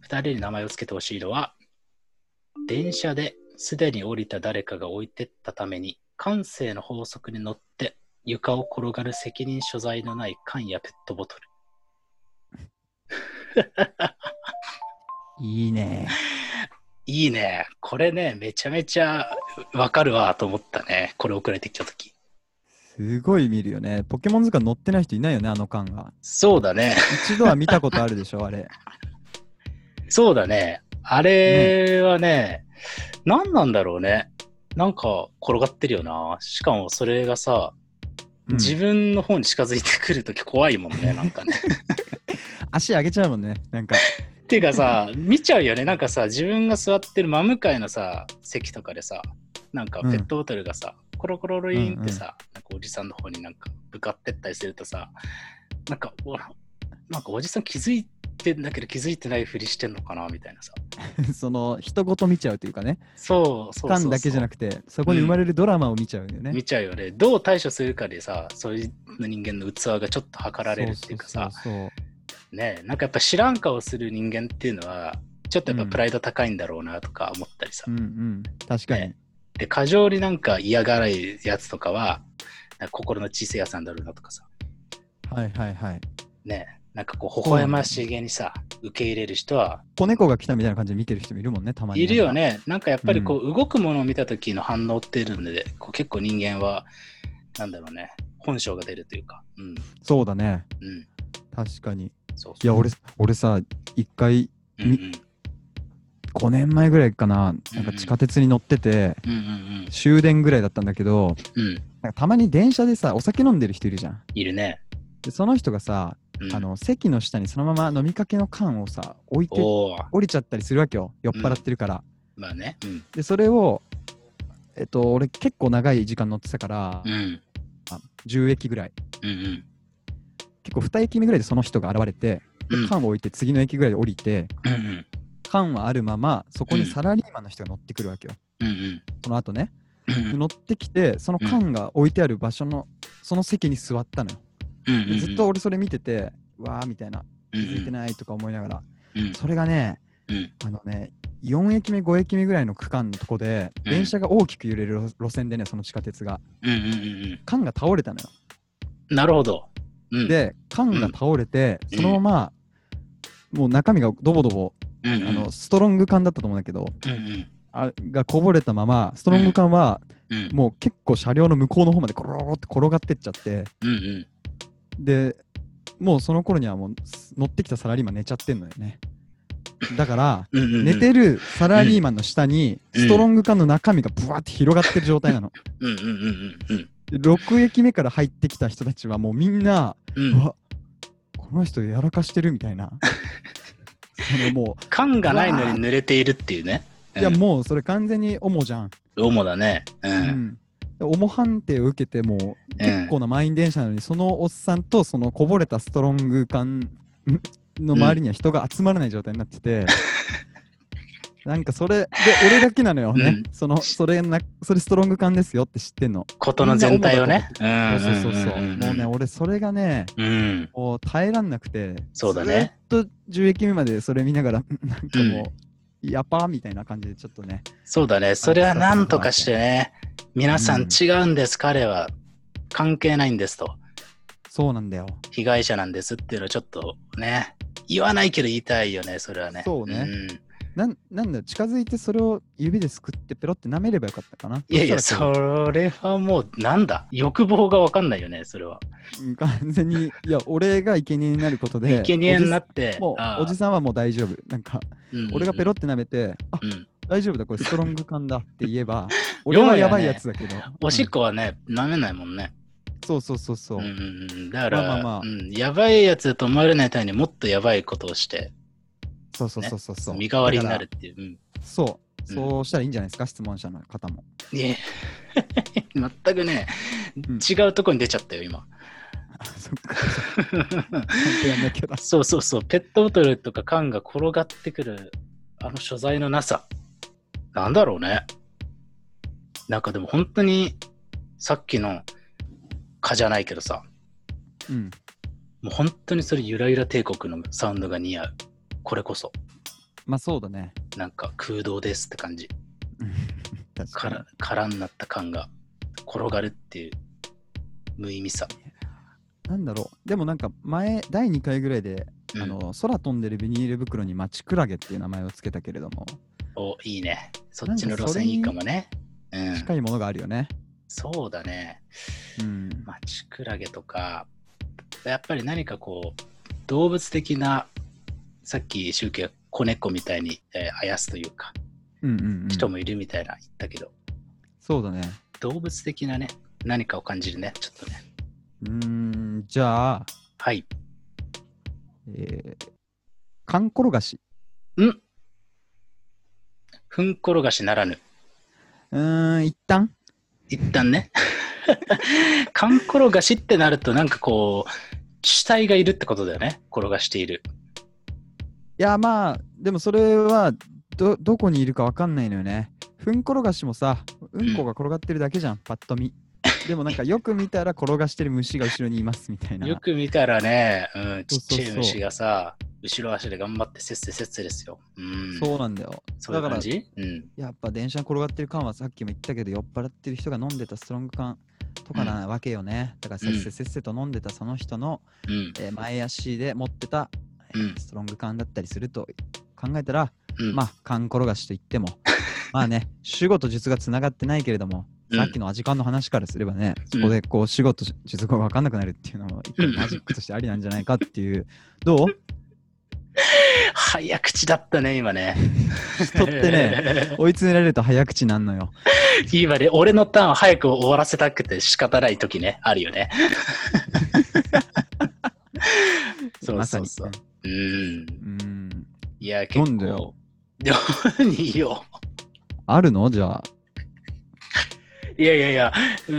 S1: 二人に名前を付けてほしいのは、電車ですでに降りた誰かが置いてったために、感性の法則に乗って床を転がる責任所在のない缶やペットボトル。
S3: いいね。
S1: いいね。これね、めちゃめちゃわかるわと思ったね。これ送られてきたとき。
S3: すごい見るよね。ポケモン図鑑乗ってない人いないよね、あの缶が。
S1: そうだね。
S3: 一度は見たことあるでしょ、あれ。
S1: そうだね。あれはね、何なんだろうね。なんか転がってるよな。しかもそれがさ、
S3: うん
S1: 自分の方に近づいてくるとき怖いもんね、なんかね。
S3: 足上げちゃうもんね。なんか。
S1: っていうかさ、見ちゃうよね。なんかさ、自分が座ってる真向かいのさ、席とかでさ、なんかペットボトルがさ、コロコロロインってさ、なんかおじさんの方になんか向かってったりするとさ、なんか、おなんかおじさん気づいてんだけど気づいてないふりしてんのかなみたいなさ。
S3: その、人ごと見ちゃうというかね。
S1: そうそうそうそう。
S3: 缶だけじゃなくて、そこに生まれるドラマを見ちゃうよね。
S1: 見ちゃうよね。どう対処するかでさ、そういう人間の器がちょっと測られるっていうかさ、
S3: そうそうそう
S1: ねなんかやっぱ知らん顔する人間っていうのは、ちょっとやっぱプライド高いんだろうなとか思ったりさ。
S3: そう。うんうん。確かに。
S1: ねで、過剰になんか嫌がらいやつとかは、心の小さいやつなんだろうなとかさ。
S3: はいはいはい。
S1: ねなんかこう、微笑ましげにさ、受け入れる人は
S3: 子猫が来たみたいな感じで見てる人もいるもんね、たまに。
S1: いるよ。ね。なんかやっぱりこう、動くものを見た時の反応っているので、こう結構人間は、なんだろうね、本性が出るというか。うん。
S3: そうだね。
S1: うん。
S3: 確かに。
S1: そうそう
S3: いや、俺、俺さ、一回、
S1: うんうん
S3: 5年前ぐらいかな、なんか地下鉄に乗ってて、
S1: うんうん
S3: 終電ぐらいだったんだけど、
S1: うん。うん。
S3: なんかたまに電車でさ、お酒飲んでる人いるじゃん。
S1: いるね。
S3: で、その人がさ、
S1: うん、
S3: あの、席の下にそのまま飲みかけの缶をさ、置いて。降りちゃったりするわけよ。酔っ払ってるから。
S1: まあね。うん。
S3: で、それを、えっと、俺結構長い時間乗ってたから、
S1: うん。
S3: あ10駅ぐらい。
S1: うんうん。
S3: 結構2駅目ぐらいでその人が現れて、で
S1: うん
S3: 缶を置いて次の駅ぐらいで降りて、
S1: うんうん。
S3: 缶はあるまま、そこに
S1: うん
S3: サラリーマンの人が乗ってくるわけよ。
S1: うんうん
S3: その後ね。
S1: うん
S3: 乗ってきて、その缶が置いてある場所の、その席に座ったのよ。
S1: うん
S3: ずっと俺それ見てて、うわーみたいな、
S1: 気
S3: 気づいてないとか思いながら、
S1: うん
S3: それがね、
S1: うん
S3: あのね、4駅目、5駅目ぐらいの区間のとこで、
S1: うん
S3: 電車が大きく揺れる路路線でね、その地下鉄が。缶が倒れたのよ。
S1: うん。なるほど。うん、
S3: で、缶が倒れて、
S1: うん。
S3: そのまま、もう中身がドボドボ、あのストロング缶だったと思うんだけど、あがこぼれたまま、ストロング缶は
S1: うん。
S3: もう結構車両の向こうの方までコロロロって転がってっちゃって、で、もうその頃にはもう乗ってきたサラリーマン寝ちゃってんのよね。だから、寝てるサラリーマンの下に、
S1: うん。
S3: ストロング缶の中身がブワーって広がってる状態なの。
S1: うんうんうんうん
S3: で6駅目から入ってきた人たちはもうみんな、
S1: うん
S3: この人やらかしてるみたいな。そのも
S1: 缶がないのに濡れているっていうね。
S3: う、いやもうそれ完全に主じゃん。
S1: 主だね。う。
S3: うんん。重判定を受けてもう結構な満員電車なのに、そのおっさんとそのこぼれたストロング缶んの周りには人が集まらない状態になってて、なんかそれで俺だけなのよね、
S1: うん
S3: そのそれなそれストロング缶ですよって知ってんの。
S1: ことの全体をね。
S3: そうそうそうもうね、俺それがね、
S1: うん。
S3: もう耐えらんなくて、
S1: そうだね。
S3: ずっと10駅目までそれ見ながら、なんかもう、やっぱーみたいな感じでちょっとね、
S1: そうだね。それは何とかしてね。皆さ
S3: うんん
S1: 違うんです。彼は関係ないんですと。
S3: そうなんだよ。
S1: 被害者なんですっていうのをちょっとね。言わないけど言いたいよね。それはね。
S3: そうね
S1: ん
S3: なんなんだよ、近づいてそれを指ですくってペロって舐めればよかったかな。
S1: いやいや、
S3: そ
S1: れはもう、なんだ？欲望がわかんないよね、それは。
S3: ううん完全に、いや、俺が生贄になることで、
S1: 生贄にな
S3: っ
S1: って、
S3: も
S1: あ
S3: うおじさんはもう大丈夫。なんか、俺がペロ
S1: っ
S3: って舐めて、あ
S1: うん。
S3: 大丈夫だ、これストロング缶だって言えば、俺はやばいやつだけど。
S1: おしっ
S3: うん
S1: こはね、舐めないもんね。
S3: そうそうそうそう。
S1: うんうんうん。だから、
S3: まあまあまあ
S1: うん、やばいやつだと思われないためにもっとやばいことをして、
S3: そうそうそうそうそう。
S1: 身代わりになるっていう。うん
S3: そう。そうしたらいいんじゃないですか、質問者の方も。
S1: いえ、全くね、
S3: うん
S1: 違うとこに出ちゃったよ、今。
S3: あそっ。
S1: そうそうそう、ペットボトルとか缶が転がってくる、あの所在のなさ。なんだろうね。なんかでも本当に、さっきの蚊じゃないけどさ、
S3: うん。
S1: もう本当にそれゆらゆら帝国のサウンドが似合う。これこそ、
S3: まあそうだね。
S1: なんか空洞ですって感じ。
S3: に
S1: 空。空になった缶が転がるっていう無意味さ。
S3: なんだろう。でもなんか前、第2回ぐらいで、
S1: うん
S3: あの空飛んでるビニール袋にマチクラゲっていう名前をつけたけれども、
S1: お、いいね。そっちの路線いいかもね。うん。
S3: 近いものがあるよね。
S1: そうだね。
S3: うん。
S1: マチクラゲとか、やっぱり何かこう、動物的な、さっき集計子猫みたいに、えーあやすというか、
S3: うんうん、うん。
S1: 人もいるみたいな言ったけど、
S3: そうだね。
S1: 動物的なね、何かを感じるね、ちょっとね。
S3: うーん、じゃあ、
S1: はい。
S3: えー、缶転がし。
S1: ふんころがしならぬ。
S3: うーん、一旦
S1: 一旦ね。かん転がしってなると、なんかこう、主体がいるってことだよね。転がしている。
S3: いや、まあ、でもそれはど、どこにいるかわかんないのよね。ふん転がしもさ、うんこが転がってるだけじゃん、パッと見。でもなんかよく見たら転がしてる虫が後ろにいますみたいな。
S1: よく見たらね、うん、ちっちゃい虫がさ、後ろ足で頑張ってせっせせっせですよ。うん。
S3: そうなんだよ。
S1: そういう
S3: だから
S1: 感じうん。
S3: やっぱ電車に転がってる缶はさっきも言ったけど酔っ払ってる人が飲んでたストロング缶とかなわけよね。だからせっせせっせと飲んでたその人の、
S1: うん。
S3: えー前足で持ってた、ストロング缶だったりすると考えたら、
S1: うん。
S3: まあ缶転がしといっても まあね主語と術がつながってないけれども、
S1: うん
S3: さっきのアジカンの話からすればね、そこでこう主語と術語が分かんなくなるっていうのも一個マジックとしてありなんじゃないかっていうどう？
S1: 早口だったね、今ね。
S3: 人ってね追い詰められると早口なんのよ。
S1: 今ね、俺のターンを早く終わらせたくて仕方ない時ね、あるよね。そうそうそう。うん。
S3: うん
S1: いや、結構。
S3: なんだよ。
S1: 何よ。
S3: あるの？じゃあ。
S1: いやいやいや、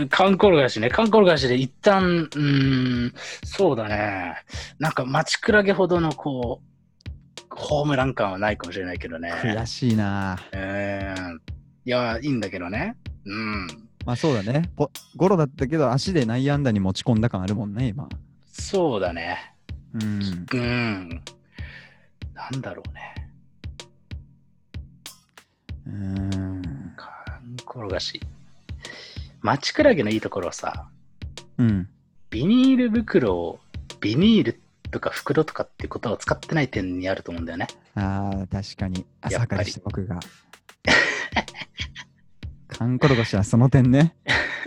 S1: カン転がしね、カン転がしで一旦、うーん、そうだね。なんか、マチクラゲほどの、こう、ホームラン感はないかもしれないけどね。
S3: 悔しいな。
S1: えーいや、いいんだけどね。うん。
S3: まあそうだね。ポゴロだったけど足で内野安打に持ち込んだ感あるもんね、今。
S1: そうだね。
S3: うん。
S1: うん。なんだろうね。
S3: うーん。
S1: カン転がし。マチクラゲのいいところはさ、
S3: うん。
S1: ビニール袋を、ビニールとか袋とかっていうことを使ってない点にあると思うんだよね。
S3: ああ、確かに。朝からして僕が。カンコロゴシはその点ね。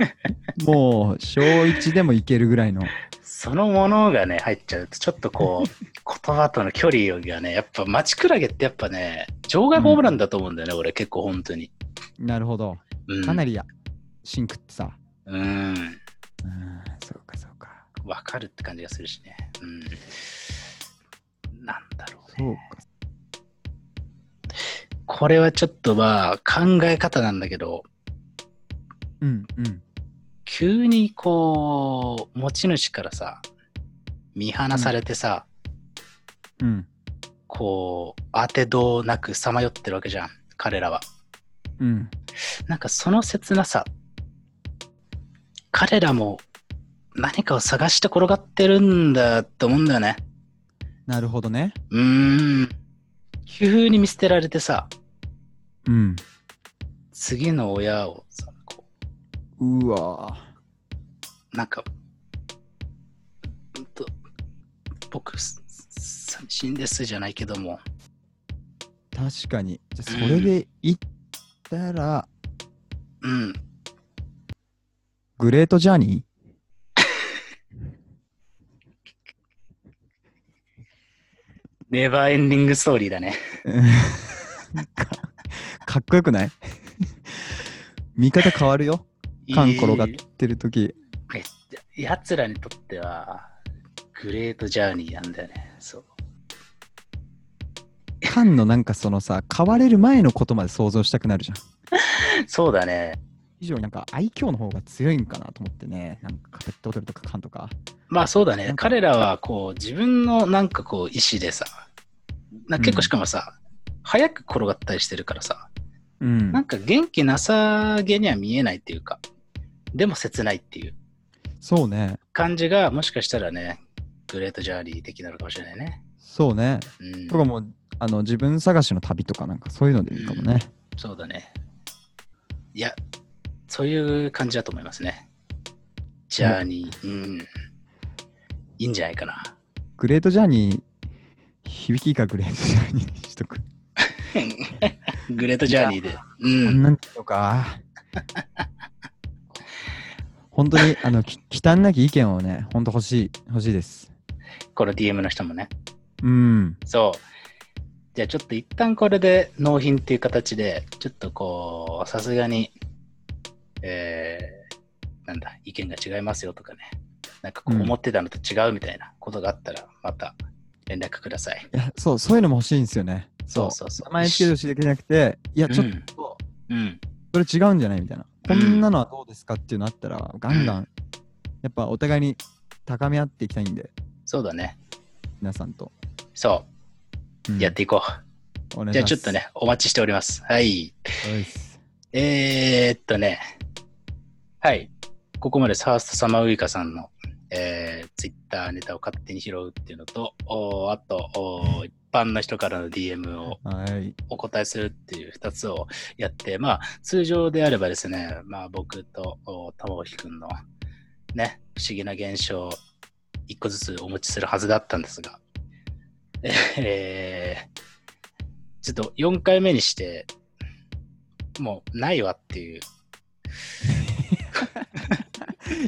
S3: もう、小1でもいけるぐらいの。
S1: そのものがね、入っちゃうと、ちょっとこう、言葉との距離がね、やっぱマチクラゲってやっぱね、場外ホームランだと思うんだよね、俺結構本当に。
S3: なるほど。
S1: うん、
S3: かなりや、シンクってさ。
S1: うん。
S3: うん、そうかそうか。
S1: わかるって感じがするしね。うん。なんだろうね。
S3: そうか。
S1: これはちょっとまあ考え方なんだけど、
S3: うんうん。
S1: 急にこう、持ち主からさ、見放されてさ、
S3: うん。
S1: こう、当てどうなくさまよってるわけじゃん、彼らは。
S3: うん。
S1: なんかその切なさ、彼らも何かを探して転がってるんだと思うんだよね。
S3: なるほどね。
S1: うーん。急に見捨てられてさ、
S3: うん。
S1: 次の親を
S3: うわ
S1: う、なんか、うんと、僕、す寂しいんですじゃないけども、
S3: 確かに。じゃあそれで言ったら、
S1: うん。
S3: グレートジャーニ
S1: ネバー？エンディングストーリーだね。
S3: ー かかっこよくない？見方変わるよ。缶転がってるとき。
S1: えやつらにとっては、グレートジャーニーなんだよね。そう。
S3: カンのなんかそのさ、変われる前のことまで想像したくなるじゃん。
S1: そうだね。
S3: 以上になんか愛嬌の方が強いんかなと思ってね。なんかペットボトルとかカンとか。
S1: まあそうだね。彼らはこう自分のなんかこう意思でさ、な結構しかもさ、早く転がったりしてるからさ、
S3: うん
S1: なんか元気なさげには見えないっていうか、でも切ないっていう
S3: そうね。
S1: 感じがもしかしたらね、グレートジャーニー的なのかもしれないね。
S3: そうね。
S1: うん
S3: とかもう、あの、自分探しの旅とかなんかそういうのでいいかもね。
S1: そうだね。いや、そういう感じだと思いますね。ジャーニー、うん。いいんじゃないかな。
S3: グレートジャーニー、響きいいかグレートジャーニーにしとく。
S1: グレートジャーニーで。う
S3: こん
S1: ん。
S3: なんとか。本当に、あの、き忌憚なき意見をね、本当欲しい、欲しいです。
S1: この DM の人もね。
S3: うん。
S1: そう。じゃあちょっと一旦これで納品っていう形で、ちょっとこう、さすがに、えー、なんだ、意見が違いますよとかね。なんかこう
S3: うん
S1: 思ってたのと違うみたいなことがあったら、また連絡ください。
S3: いや、そう、そういうのも欲しいんですよね。
S1: そうそうそう。
S3: 名前つけてほしいだけじゃなくて、いや、ちょっ
S1: うん
S3: と、
S1: うん。
S3: それ違うんじゃないみたいな。こんなのはどうですかっていうのあったら、ガンガ
S1: う
S3: ン、やっぱお互いに高め合っていきたいんで、
S1: そうだね。
S3: 皆さんと。
S1: そうう。
S3: ん
S1: やっていこう。
S3: お願いします
S1: じゃあちょっと。ね、お待ちしております。はい。
S3: そうです
S1: えー、っとね。はい。ここまでファーストサマーウイカさんの、えー、ツイッターネタを勝手に拾うっていうのと、おーあとおー、一般の人からの DM を
S3: はい。
S1: お答えするっていう2つをやって、まあ、通常であればですね、まあ、僕とお玉置くんのね、不思議な現象、1個ずつお持ちするはずだったんですが、えー、ちょっと4回目にして、もうないわっていう、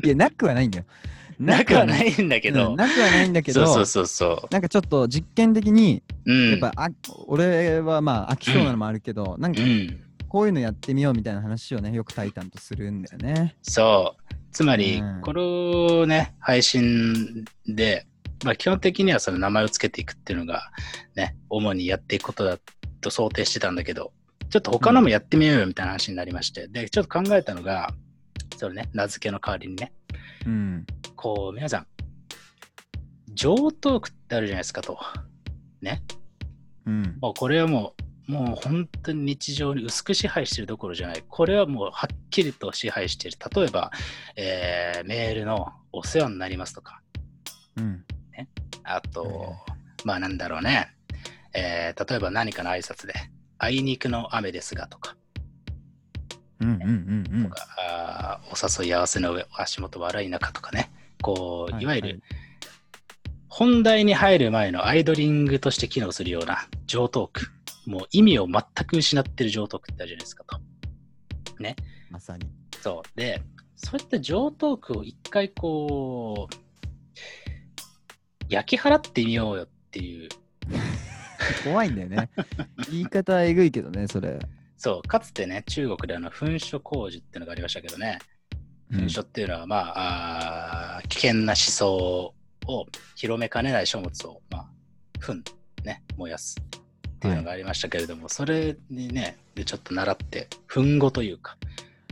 S3: いや、なくはないんだよ。
S1: なくはないんだけど、
S3: うんなくはないんだけど、
S1: そうそうそうそ
S3: なんかちょっと実験的に、
S1: う。うん。
S3: やっぱ、あ俺はまあ飽きそうなのもあるけど、なんか
S1: うん。
S3: こういうのやってみようみたいな話をね、よくタイタンとするんだよね。
S1: そう。つまり
S3: うん、
S1: このね、配信で、まあ基本的にはその名前をつけていくっていうのが、ね、主にやっていくことだと想定してたんだけど、ちょっと他のもやってみようよみたいな話になりまして、で、ちょっと考えたのが、それね、名付けの代わりにね、
S3: うん。
S1: こう、皆さん、上トークってあるじゃないですかと。ね。
S3: うん。
S1: もうこれはもう、もう本当に日常に薄く支配してるどころじゃない。これはもうはっきりと支配している。例えば、えーメールのお世話になりますとか、
S3: うん。
S1: あと、まあなんだろうね。えー例えば何かの挨拶で、あいにくの雨ですがとか、
S3: うんうんうんうん。
S1: あーお誘い合わせの上、足元悪い中とかね。こう、いわゆる、本題に入る前のアイドリングとして機能するような上トーク。もう意味を全く失ってる上トークってあるじゃないですかと。
S3: まさに。
S1: そう。で、そういった上トークを一回こう、焼き払ってみようよっていう、
S3: 怖いんだよね。言い方はえぐいけどね、それ。
S1: そう、かつてね、中国であの噴書工事っていうのがありましたけどね、噴書っていうのは、まあ、あー危険な思想を広めかねない書物を、まあ、糞、ね、燃やすっていうのがありましたけれども、それにね、でちょっと習って、糞語というか、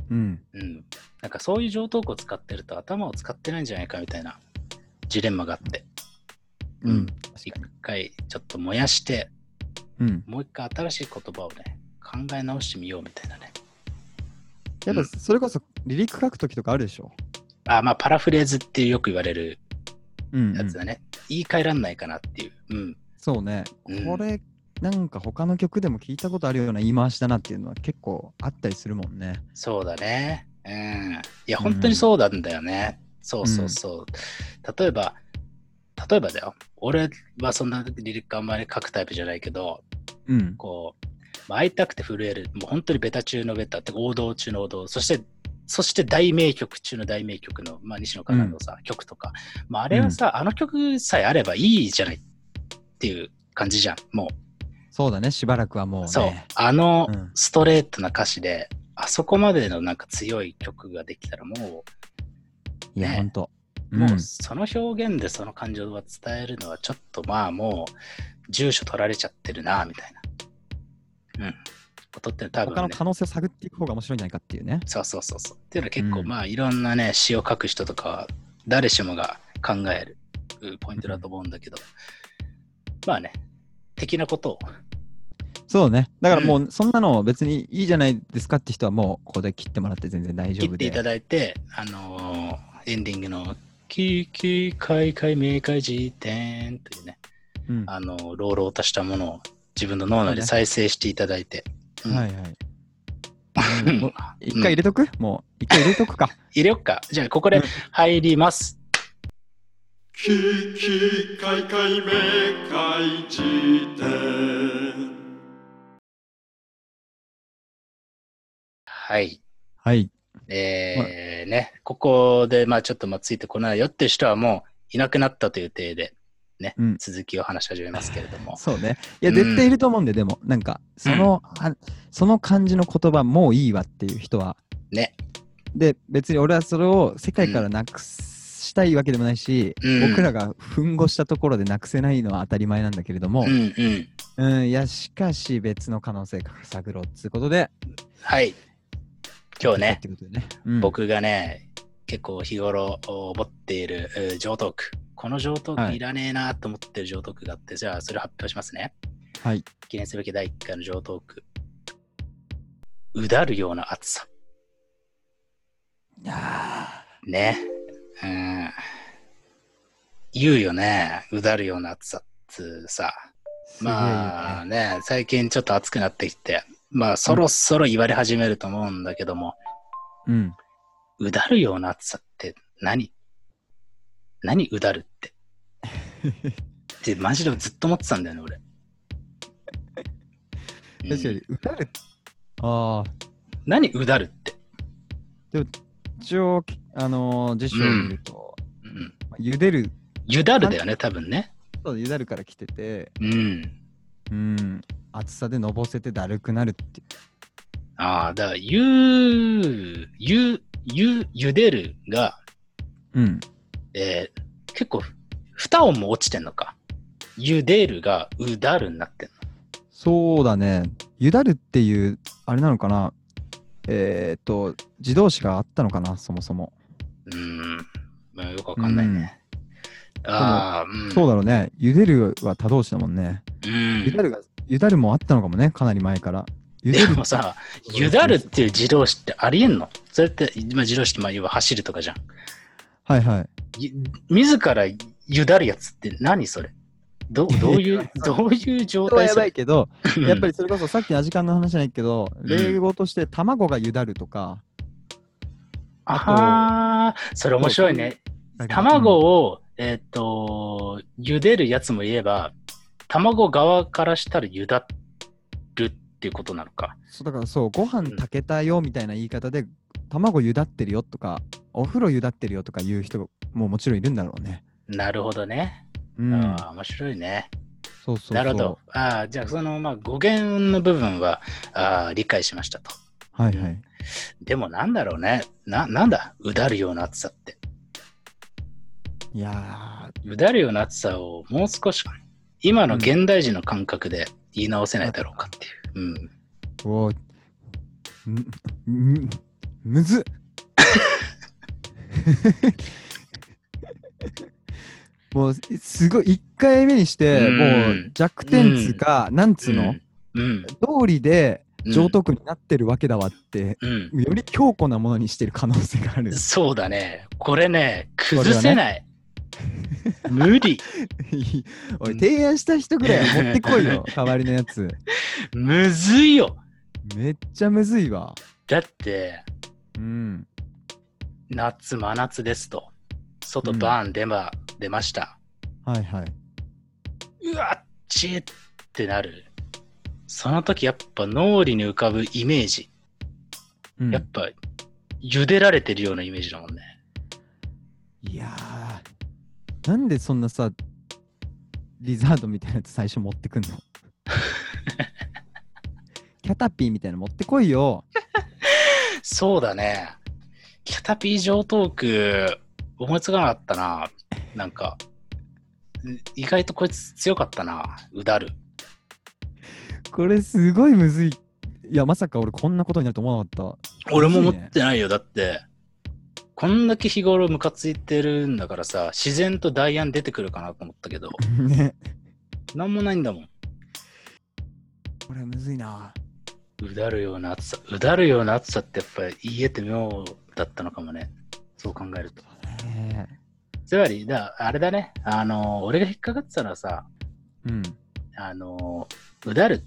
S3: うん。
S1: うん、なんかそういう上トークを使ってると頭を使ってないんじゃないかみたいなジレンマがあって、
S3: うん。
S1: 一回ちょっと燃やして、
S3: うん。
S1: もう一回新しい言葉をね、考え直してみようみたいなね。
S3: やっぱそれこそ離陸書くときとかあるでしょ？
S1: あ、まあ、パラフレーズっていうよく言われる
S3: うん、
S1: やつだね。言い換えらんないかなっていう。うん。
S3: そうね。
S1: うん
S3: これ、なんか他の曲でも聞いたことあるような言い回しだなっていうのは結構あったりするもんね。
S1: そうだね。うん。いや、本当にそうなんだよね。そうそうそう。例えば、例えばだよ。俺はそんなリリックあんまり書くタイプじゃないけど、
S3: うん。
S1: こう、まあ会いたくて震える、もう本当にベタ中のベタって王道中の王道、そして、そして大名曲中の大名曲の、まあ、西野カナのさ、曲とか、まあ、あれはさ、あの曲さえあればいいじゃないっていう感じじゃん、もう。
S3: そうだね、しばらくはもうね。
S1: そう。あの
S3: うん
S1: ストレートな歌詞で、あそこまでのなんか強い曲ができたらも
S3: いや、
S1: ね
S3: ほんと。うん
S1: もうその表現でその感情は伝えるのはちょっとまあもう住所取られちゃってるなみたいな。うん。ことって多分、ね、
S3: 他の可能性を探っていく方が面白いんじゃないかっていうね。
S1: そうそうそうそう。っていうのは結構、
S3: うん
S1: まあいろんなね詩を書く人とかは誰しもが考えるうんポイントだと思うんだけど、まあね、的なことを、
S3: そうね。だからもう、そんなの別にいいじゃないですかって人はもう、ここで切ってもらって全然大丈夫で。
S1: 切っていただいて、あのーエンディングのキーキーカイカイ明快辞典というね、
S3: うん
S1: あのー朗々としたものを自分の脳内で再生していただいて、うん
S3: はいはい。一回入れとく？もう、一回入れとくか。
S1: 入れよっか。じゃあここで入ります。
S2: キキカイカイメカイ辞典
S1: はい。
S3: はい。
S1: えーね、ここで、まあちょっとまあついてこないよって人はもういなくなったという体で、ね、
S3: うん
S1: 続きを話し始めますけれども。
S3: そうね。いや、
S1: うん
S3: 絶対いると思うんで、でも、なんか、その、はその感じの言葉、もういいわっていう人は、
S1: ね。
S3: で、別に俺はそれを世界からなくしたいわけでもないし、
S1: うん
S3: 僕らがふんごしたところでなくせないのは当たり前なんだけれども
S1: う、んうん。
S3: うん、いや、しかし別の可能性探ろうっつうことで、
S1: はい。今日ね
S3: っ、てことでね、うん、
S1: 僕がね、結構日頃持っているえー上トーク。この上トー
S3: はい
S1: らねえなと思ってる上トークがあって、じゃあそれ発表しますね。
S3: はい。
S1: 記念すべき第1回の上トーク。うだるような暑さ。
S3: いや
S1: ね。うん。言うよね。うだるような暑さっつさ。まあね、最近ちょっと暑くなってきて、まあそろそろ言われ始めると思うんだけども、
S3: うん。
S1: うだるような暑さって何？何うだるって。ってマジでずっと思ってたんだよね、俺。うん
S3: 確かに、歌る。ああ、
S1: 何うだるって。
S3: 一応、あのー辞書を見ると、
S1: うん。
S3: まあ茹でる、
S1: ゆだるだよね、多分ね。
S3: そう茹だるから来てて、
S1: うん。
S3: うん、暑さでのぼせてだるくなるって。
S1: ああ、だから、ゆ、ゆ、ゆ、ゆでるが、
S3: うん。
S1: えー結構、二音も落ちてんのか。ゆでるがうだるになってんの。
S3: そうだね。ゆだるっていう、あれなのかなえっ、と、自動詞があったのかなそもそも。
S1: うーん。まあ、よくわかんないね。ああ、うん。
S3: そうだろうね。ゆでるは他動詞だもんね。
S1: うん。
S3: ゆだるが、ゆだるもあったのかもね。かなり前から。ゆ
S1: でもさ、ゆだるっていう自動詞ってありえんの？それって、まあ、自動詞って、まあ、要は走るとかじゃん。
S3: はいはい。
S1: ゆ自らゆだるやつって何それ？どどういう、どういう状
S3: それ？はや
S1: 態それ
S3: ばいけど、やっぱ
S1: り、
S3: りそれこそさっきの時間の話じゃないけど、
S1: ん。
S3: 例語として卵がゆだるとか、
S1: ああ、それ面白いね。卵を、えっ、と、茹でるやつも言えば、卵側からしたら茹だるっていうことなのか。
S3: そうだからそう、ご飯炊けたよみたいな言い方で、卵ゆだってるよとか、お風呂ゆだってるよとか言う人ももちろんいるんだろうね。
S1: なるほどね。
S3: うん。
S1: ああ、面白いね。
S3: そうそうそう。
S1: なるほど。ああ、じゃあその、まあ、語源の部分はああ理解しましたと。
S3: はいはい。
S1: でもなんだろうね。な、なんだ？うだるような暑さって。
S3: いや
S1: うだるような暑さをもう少し、今の現代人の感覚で言い直せないだろうかっていう。うん。
S3: ー、おんんむずっ もうすごい1回目にして、
S1: うん
S3: もう弱点つか、なんつうの、
S1: うん。
S3: 通りで
S1: うん
S3: 上徳になってるわけだわって、
S1: うん。
S3: より強固なものにしてる可能性がある。
S1: そうだね。これね、崩せない。無理。
S3: おい、提案した人ぐらい持ってこいよ、代わりのやつ。
S1: むずいよ。
S3: めっちゃむずいわ。
S1: だって、
S3: うん。
S1: 夏、真夏ですと。外バーン出ま、出ました。
S3: はいはい。
S1: うわっちーってなる。その時やっぱ脳裏に浮かぶイメージ。
S3: うん
S1: やっぱ、茹でられてるようなイメージだもんね。
S3: いやー、なんでそんなさ、リザードみたいなやつ最初持ってくんの？キャタピーみたいなの持ってこいよ。
S1: そうだね。キャタピー上トーク思いつかなかったな。なんか、意外とこいつ強かったな。うだる。
S3: これすごいむずい。いや、まさか俺こんなことになると思わなかった。
S1: 俺も思ってないよ。だって、こんだけ日頃ムカついてるんだからさ、自然とダイアン出てくるかなと思ったけど、
S3: ね。
S1: なんもないんだもん。
S3: これむずいな。
S1: うだるような暑さ。うだるような暑さってやっぱり言えて妙だったのかもね。そう考えると。
S3: ね
S1: つまり、だあれだね。あの、俺が引っかかってたのはさ、
S3: うん。
S1: あの、うだる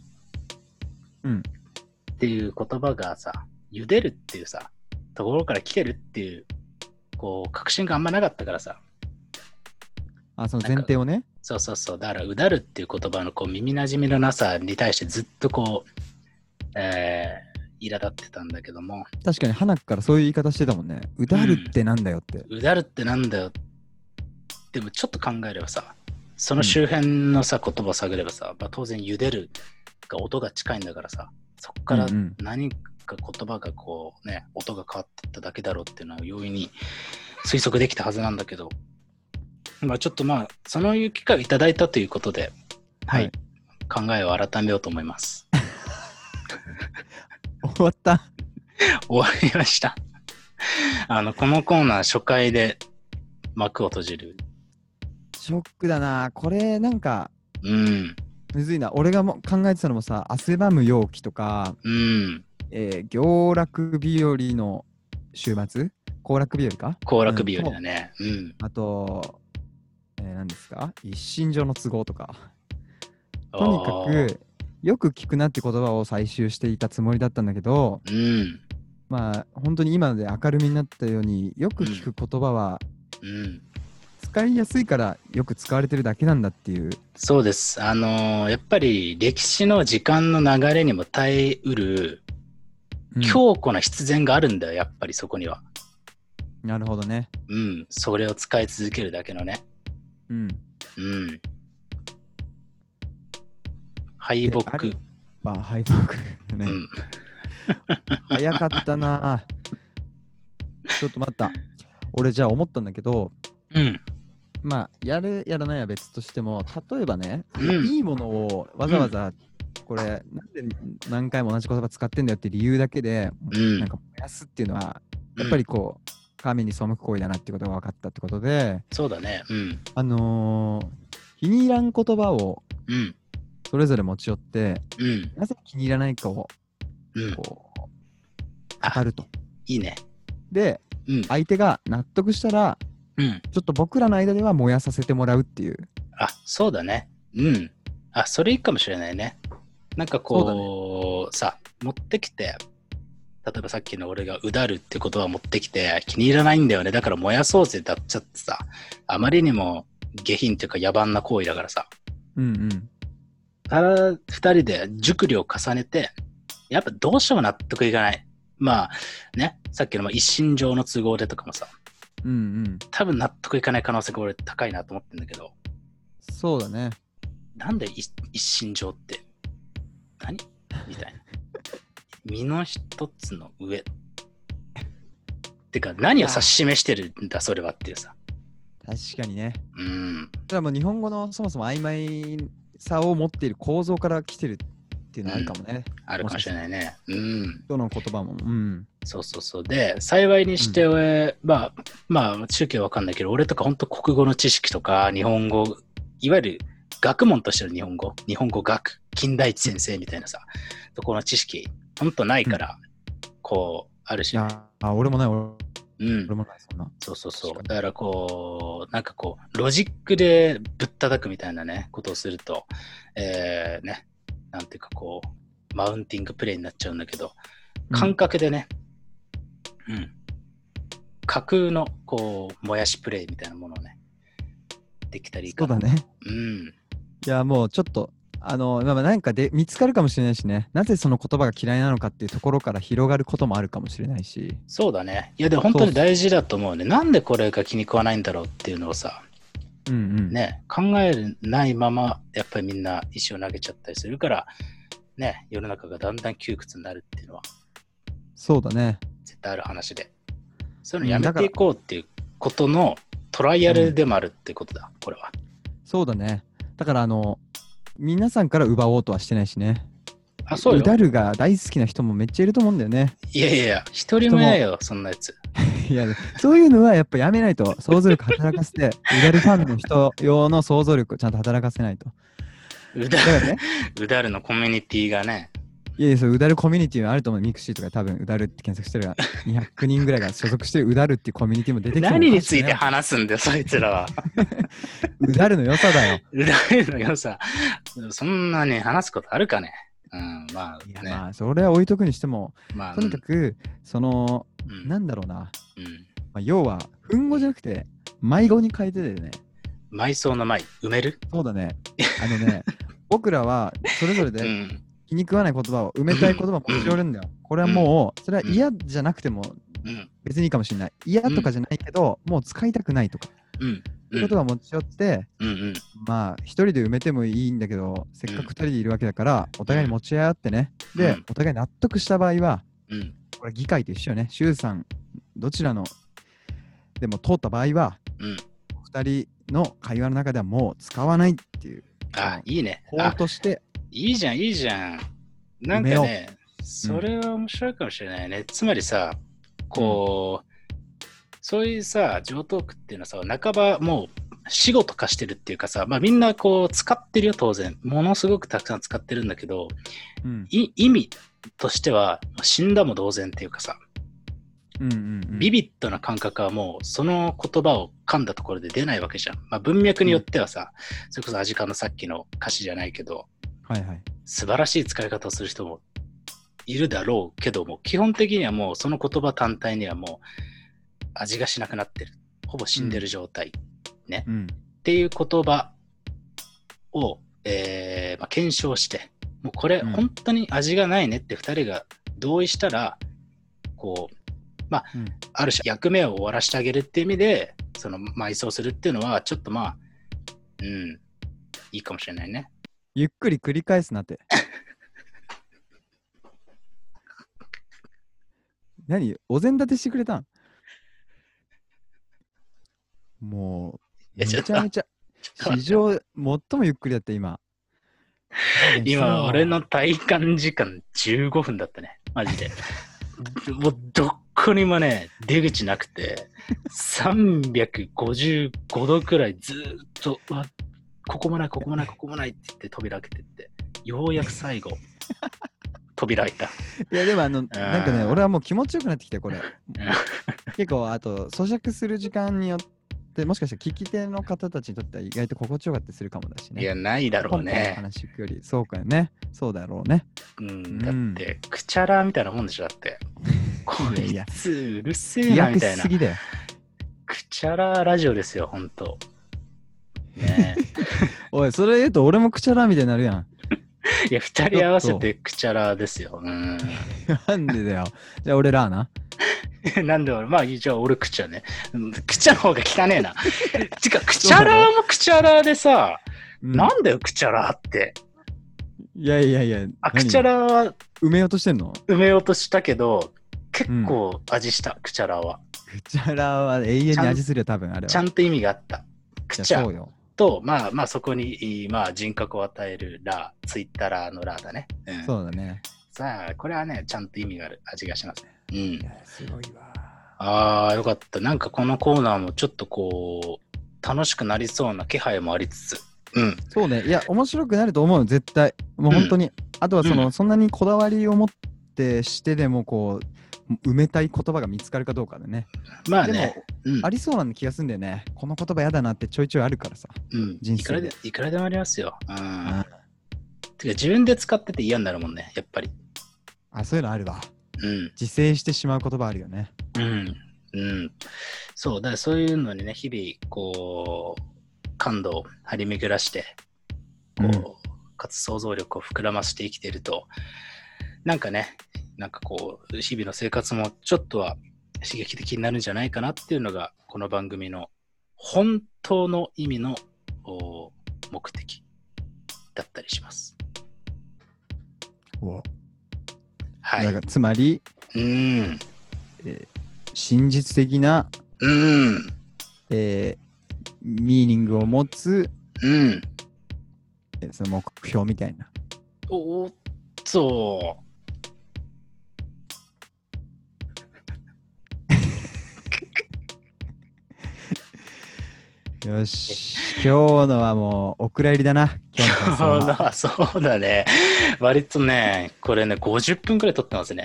S3: うん。
S1: っていう言葉がさ、茹でるっていうさ、ところから来てるっていう、こう、確信があんまなかったからさ、
S3: あ、その前提をね。
S1: そうそうそう、だから、うだるっていう言葉のこう耳なじみのなさに対してずっとこう、えー、苛立ってたんだけども、
S3: 確かに花からそういう言い方してたもんね。うだるってなんだよって。
S1: うだるってなんだよ。でもちょっと考えればさ、その周辺のさ、言葉を探ればさ、まあ、当然茹でるが音が近いんだからさ、そこから何か言葉がこうね、音が変わっていっただけだろうっていうのは容易に推測できたはずなんだけど、まあちょっとまあ、そのいう機会をいただいたということで、はい、考えを改めようと思います。
S3: 終わった。
S1: 終わりました。あの、このコーナー初回で幕を閉じる。
S3: ショックだな。これなんか、
S1: うん、
S3: むずいな。俺がも考えてたのもさ、汗ばむ陽気とか、
S1: うん。
S3: えー、行楽日和の週末？行楽日和か？
S1: 行楽日和だね。うん。
S3: あと、えー、何ですか？一身上の都合とか。とにかく、よく聞くなって言葉を採集していたつもりだったんだけど、
S1: うん。
S3: まあ、本当に今で明るみになったようによく聞く言葉は
S1: うん。
S3: 使いやすいからよく使われてるだけなんだっていう。
S1: そうです。あのーやっぱり歴史の時間の流れにも耐えうる
S3: うん
S1: 強固な必然があるんだよ、やっぱりそこには。
S3: なるほどね。
S1: うん。それを使い続けるだけのね。
S3: うん。
S1: うん。敗北。
S3: あるまあ、敗北ね。
S1: うん。
S3: 早かったな。ちょっと待った。俺じゃあ思ったんだけど、
S1: うん。
S3: まあ、やるやらないは別としても、例えばね、
S1: うん
S3: いいものをわざわざ、これ、なんで何回も同じ言葉使ってんだよって理由だけで、
S1: うん
S3: なんか燃やすっていうのは、やっぱりこう、神に背く行為だなってことが分かったってことで、
S1: そうだね。うん。
S3: あのー気に入らん言葉を
S1: うん。
S3: それぞれ持ち寄って、
S1: うん。
S3: なぜ気に入らないかを
S1: うん。
S3: こう
S1: あ
S3: 語ると。
S1: いいね。
S3: で、
S1: うん。
S3: 相手が納得したら、
S1: うん。
S3: ちょっと僕らの間では燃やさせてもらうっていう。
S1: あ、そうだね。うん。あ、それいいかもしれないね。なんかこう、さ、持ってきて、例えばさっきの俺がうだるって言葉を持ってきて、気に入らないんだよね。だから燃やそうぜだっちゃってさ、あまりにも下品っていうか野蛮な行為だからさ、
S3: うんうん。
S1: ただ二人で熟慮を重ねて、やっぱどうしても納得いかない。まあね、さっきのまあ一身上の都合でとかもさ、
S3: うんうん。
S1: 多分納得いかない可能性が俺高いなと思ってんだけど、
S3: そうだね。
S1: なんで一一身上って何？みたいな。身の一つの上。てか、何を指し示してるんだ、それはっていうさ。
S3: 確かにね。
S1: うん。
S3: だからもう日本語のそもそも曖昧さを持っている構造から来てるっていうのはあるかもね。
S1: あるかもしれないね。うん。
S3: どの言葉も。うん。
S1: そうそうそう。で、幸いにして、まあ、まあ、中継わかんないけど、俺とか本当国語の知識とか、日本語、いわゆる学問としての日本語、日本語学、金田一先生みたいなさ、ところの知識、本当ないから、こう、あるし、
S3: いや、あ、俺もない、俺
S1: うん
S3: 俺、もない、そんな。
S1: そうそうそう。だからこう、なんかこう、ロジックでぶったたくみたいなね、ことをすると、えー、ね、なんていうかこう、マウンティングプレイになっちゃうんだけど、感覚でね、うん、架空のこう、もやしプレイみたいなものをね、できたらいい。
S3: そうだね。
S1: うん。
S3: いや、もうちょっと、あの、まあまあなんかで見つかるかもしれないしね。なぜその言葉が嫌いなのかっていうところから広がることもあるかもしれないし。
S1: そうだね。いや、でも本当に大事だと思うね。なんでこれが気に食わないんだろうっていうのをさ、
S3: うんうん。
S1: ね、考えないまま、やっぱりみんな石を投げちゃったりするから、ね、世の中がだんだん窮屈になるっていうのは
S3: そうだね。
S1: 絶対ある話で。そういうのやめていこうっていうことのトライアルでもあるってことだ、これは。
S3: そうだね。だから、あの、皆さんから奪おうとはしてないしね。
S1: あ、そうよ。
S3: うだるが大好きな人もめっちゃいると思うんだよね。
S1: いやいやいや、一人もいないよ、そんなやつ。
S3: いや、そういうのはやっぱやめないと、想像力働かせて、うだるファンの人用の想像力をちゃんと働かせないと。
S1: うだ
S3: だからね、
S1: うだるのコミュニティがね、
S3: いやいや、そう、うだるコミュニティはあると思う。ミクシーとか多分、うだるって検索してるが、200人ぐらいが所属してるうだるっていうコミュニティも出てきてる
S1: 何について話すんだよ、そいつらは。
S3: うだるの良さだよ。
S1: うだるの良さ、そんなに話すことあるかね。うん、ま
S3: いや、
S1: あね。
S3: まあ、それは置いとくにしても、
S1: まあ、
S3: とにかく、その、
S1: うん、
S3: なんだろうな、
S1: うん。
S3: まあ、要は、ふ語じゃなくて、迷子に変えててね、
S1: 埋葬の埋、埋める？
S3: そうだね、あのね、僕らはそれぞれで
S1: うん。
S3: 気に食わない言葉を埋めたい言葉を持ち寄るんだよ。これはもう、それは嫌じゃなくても
S1: うん。
S3: 別にいいかもしれない。嫌とかじゃないけど、もう使いたくないとか、
S1: うん。
S3: そういう言葉を持ち寄って、
S1: うん。うん。
S3: まあ、一人で埋めてもいいんだけど、せっかく二人でいるわけだから、お互いに持ち合ってね。で
S1: うん、
S3: お互い納得した場合は、
S1: うん。
S3: これ議会と一緒よね。衆参、どちらのでも通った場合は、
S1: うん。
S3: 二人の会話の中ではもう使わないっていう、
S1: あ、いいね。
S3: 法
S1: あ、
S3: として、
S1: いいじゃん、いいじゃん。なんかね、それは面白いかもしれないね。つまりさ、こう、そういうさ、上等句っていうのはさ、半ばもう仕事化してるっていうかさ、まあみんなこう使ってるよ、当然。ものすごくたくさん使ってるんだけど、
S3: うん、
S1: い意味としては死んだも同然っていうかさ、
S3: うんうんうん、
S1: ビビッドな感覚はもうその言葉を噛んだところで出ないわけじゃん。まあ文脈によってはさ、それこそアジカのさっきの歌詞じゃないけど、
S3: はいはい。
S1: 素晴らしい使い方をする人もいるだろうけども、基本的にはもうその言葉単体にはもう味がしなくなってる。ほぼ死んでる状態。
S3: うん。
S1: っていう言葉を、えーまあ、検証して、もうこれ
S3: うん
S1: 本当に味がないねって2人が同意したら、こう、まあ、
S3: うん
S1: ある種役目を終わらせてあげるっていう意味で、その埋葬するっていうのは、ちょっとまあ、うん、いいかもしれないね。
S3: ゆっくり繰り返すなって。何？お膳立てしてくれたん？もう、め
S1: ち
S3: ゃめちゃ、史上最もゆっくりだった、今。
S1: 今、俺の体感時間15分だったね。マジで。もう、どこにもね、出口なくて、355度くらいずーっと、うわ、ここもない、ここもない、ここもないって言って扉開けてって、ようやく最後、扉開いた。
S3: いや、でもあの、なんかね、俺はもう気持ちよくなってきて、これ。結構、あと、咀嚼する時間によって、もしかしたら聞き手の方たちにとっては意外と心地よかったりするかもだしね。
S1: いや、ないだろうね。
S3: 話聞くより、そうかよね。そうだろうね。
S1: うん、だって、クチャラーみたいなもんでしょ、だって。こ
S3: い
S1: つ、うるせえなみたいな
S3: しす。ぎだよ。
S1: クチャラーラジオですよ、ほんと。ね
S3: おい、それ言うと俺もくちゃらみたいになるやん。
S1: いや、二人合わせてクチャラーですよ。うん。
S3: なんでだよ。じゃあ俺らな。
S1: なんで俺、まあ、じゃあ俺クチャね。うんクチャの方が汚ねえな。てか、クチャラーもクチャラーでさ、
S3: うん
S1: なんだよ、クチャラーって。
S3: いやいやいや。
S1: あ、
S3: 何
S1: クチャラーは
S3: 埋めようとしてんの？
S1: 埋めようとしたけど、結構味した、クチャラーは。
S3: くちゃらは永遠に味するよ、多分あれは。
S1: ちゃんと意味があった。ク
S3: いや
S1: チャ
S3: そうよ。
S1: と、まあまあそこに、まあ人格を与えるラー、ツイッターのラーだね。うん、
S3: そうだね。
S1: さあ、これはね、ちゃんと意味がある味がします。うん
S3: すごいわ。
S1: ああ、よかった。なんかこのコーナーもちょっとこう、楽しくなりそうな気配もありつつ。うん。
S3: そうね。いや、面白くなると思う、絶対。もう本当に。あとはその、
S1: うん
S3: そんなにこだわりを持ってしてでも、こう、埋めたい言葉が見つかるかどうかでね。で
S1: まあね
S3: も、、
S1: うん
S3: ありそうな気がするんだよね。この言葉やだなってちょいちょいあるからさ。
S1: うん、
S3: 人生で
S1: いくらで。いくらでもありますよ。うん。
S3: あ
S1: てか自分で使ってて嫌になるもんね、やっぱり。
S3: あ、そういうのあるわ。
S1: うん。
S3: 自制してしまう言葉あるよね。
S1: うん。うん。そう、だからそういうのにね、日々、こう、感度を張り巡らして、こう、
S3: うん
S1: かつ想像力を膨らませて生きていると、なんかね、なんかこう、日々の生活もちょっとは刺激的になるんじゃないかなっていうのが、この番組の本当の意味のお目的だったりします。
S3: お
S1: はい。
S3: つまり、
S1: うん。
S3: 真実的な
S1: うん。
S3: えーミーニングを持つ、
S1: うん。
S3: えーその目標みたいな。
S1: おっと。
S3: よし、今日のはもうお蔵入りだな。今日のは
S1: だ、そうだね。割とね、これね、50分くらい撮ってますね。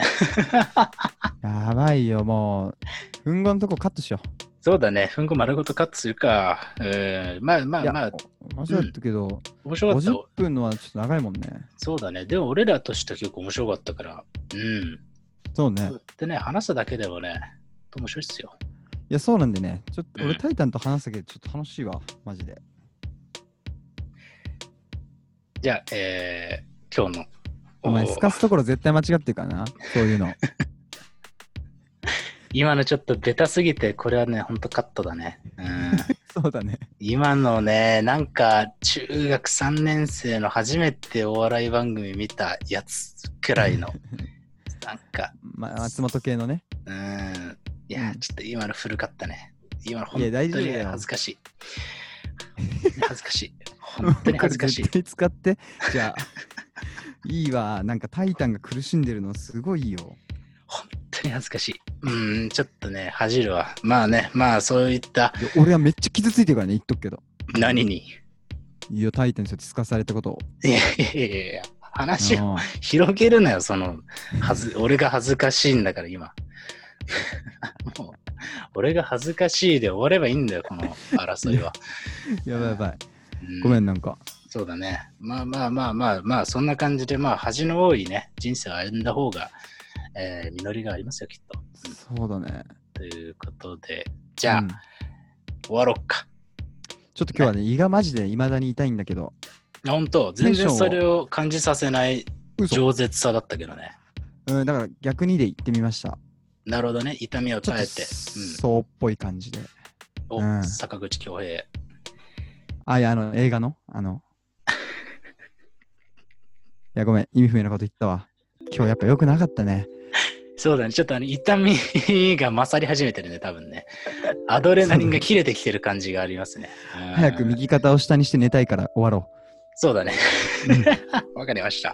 S3: やばいよ、もう。ふんごのとこカットしよ
S1: そうだね、ふんこ丸ごとカットするか。うん、まあまあまあ、
S3: 面白かったけど、
S1: 面白かった
S3: 50。分のはちょっと長いもんね。
S1: そうだね。でも俺らとしては結構面白かったから。うん。
S3: そうね。
S1: でね、話すだけでもね、面白いっすよ。
S3: いや、そうなんでね。ちょっと俺、
S1: うん
S3: タイタンと話したけど、ちょっと楽しいわ、マジで。
S1: じゃあ、えー、今日の。
S3: お前、すかすところ絶対間違ってるからな。そういうの。
S1: 今のちょっとベタすぎて、これはね、ほんとカットだね。うん。
S3: そうだね。
S1: 今のね、なんか中学3年生の初めてお笑い番組見たやつくらいの、なんか、
S3: ま、松本系のね。
S1: うーん、いや
S3: う、ん
S1: ちょっと今の古かったね。今の本当に
S3: 大丈夫だよ
S1: 恥ずかしい。恥ずかしい。本当に恥ずかしい
S3: 絶。対使って。じゃあ、いいわ。なんかタイタンが苦しんでるのすごいいいよ。
S1: 本当に恥ずかしい。うーん、ちょっとね、恥じるわ。まあね、まあそういった
S3: 俺はめっちゃ傷ついてるからね、言っとくけど。
S1: 何に？
S3: いや、タイタンにそうやってすかされたことを。
S1: いやいやいやいや、話を
S3: うん
S1: 広げるなよ、その、はず、俺が恥ずかしいんだから、今。もう、俺が恥ずかしいで終わればいいんだよ、この争いは。
S3: やばいやばい。
S1: うん
S3: ごめん、なんか。
S1: そうだね。まあまあまあまあまあ、そんな感じで、まあ、恥の多いね、人生を歩んだ方が、えー実りがありますよ、きっと。
S3: そうだね。
S1: ということで、じゃあ、
S3: うん
S1: 終わろうか。
S3: ちょっと今日はね、胃がマジで未だに痛いんだけど。
S1: 本当全然それを感じさせない
S3: 嘘
S1: 饒舌さだったけどね。
S3: うん、だから逆にで言ってみました。
S1: なるほどね、痛みを耐えて。
S3: そうっぽい感じで。
S1: うん、お、
S3: うん
S1: 坂口恭平。
S3: あ、いや、あの、映画の？あの。いや、ごめん、意味不明なこと言ったわ。今日やっぱ良くなかったね。
S1: そうだね、ちょっとあの痛みが勝り始めてるね、多分ね。アドレナリンが切れてきてる感じがありますね。う ん
S3: 早く右肩を下にして寝たいから終わろ
S1: そうだね
S3: うん。
S1: わかりました。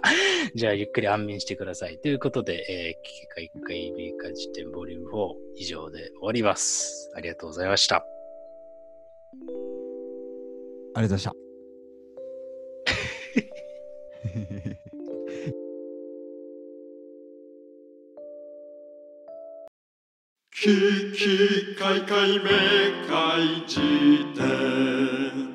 S1: じゃあ、ゆっくり安眠してください。ということで、えー、危機開会メカ辞典ボリューム4以上で終わります。ありがとうございました。
S3: う。ありがとうございました。
S2: ききかいかいめかい辞典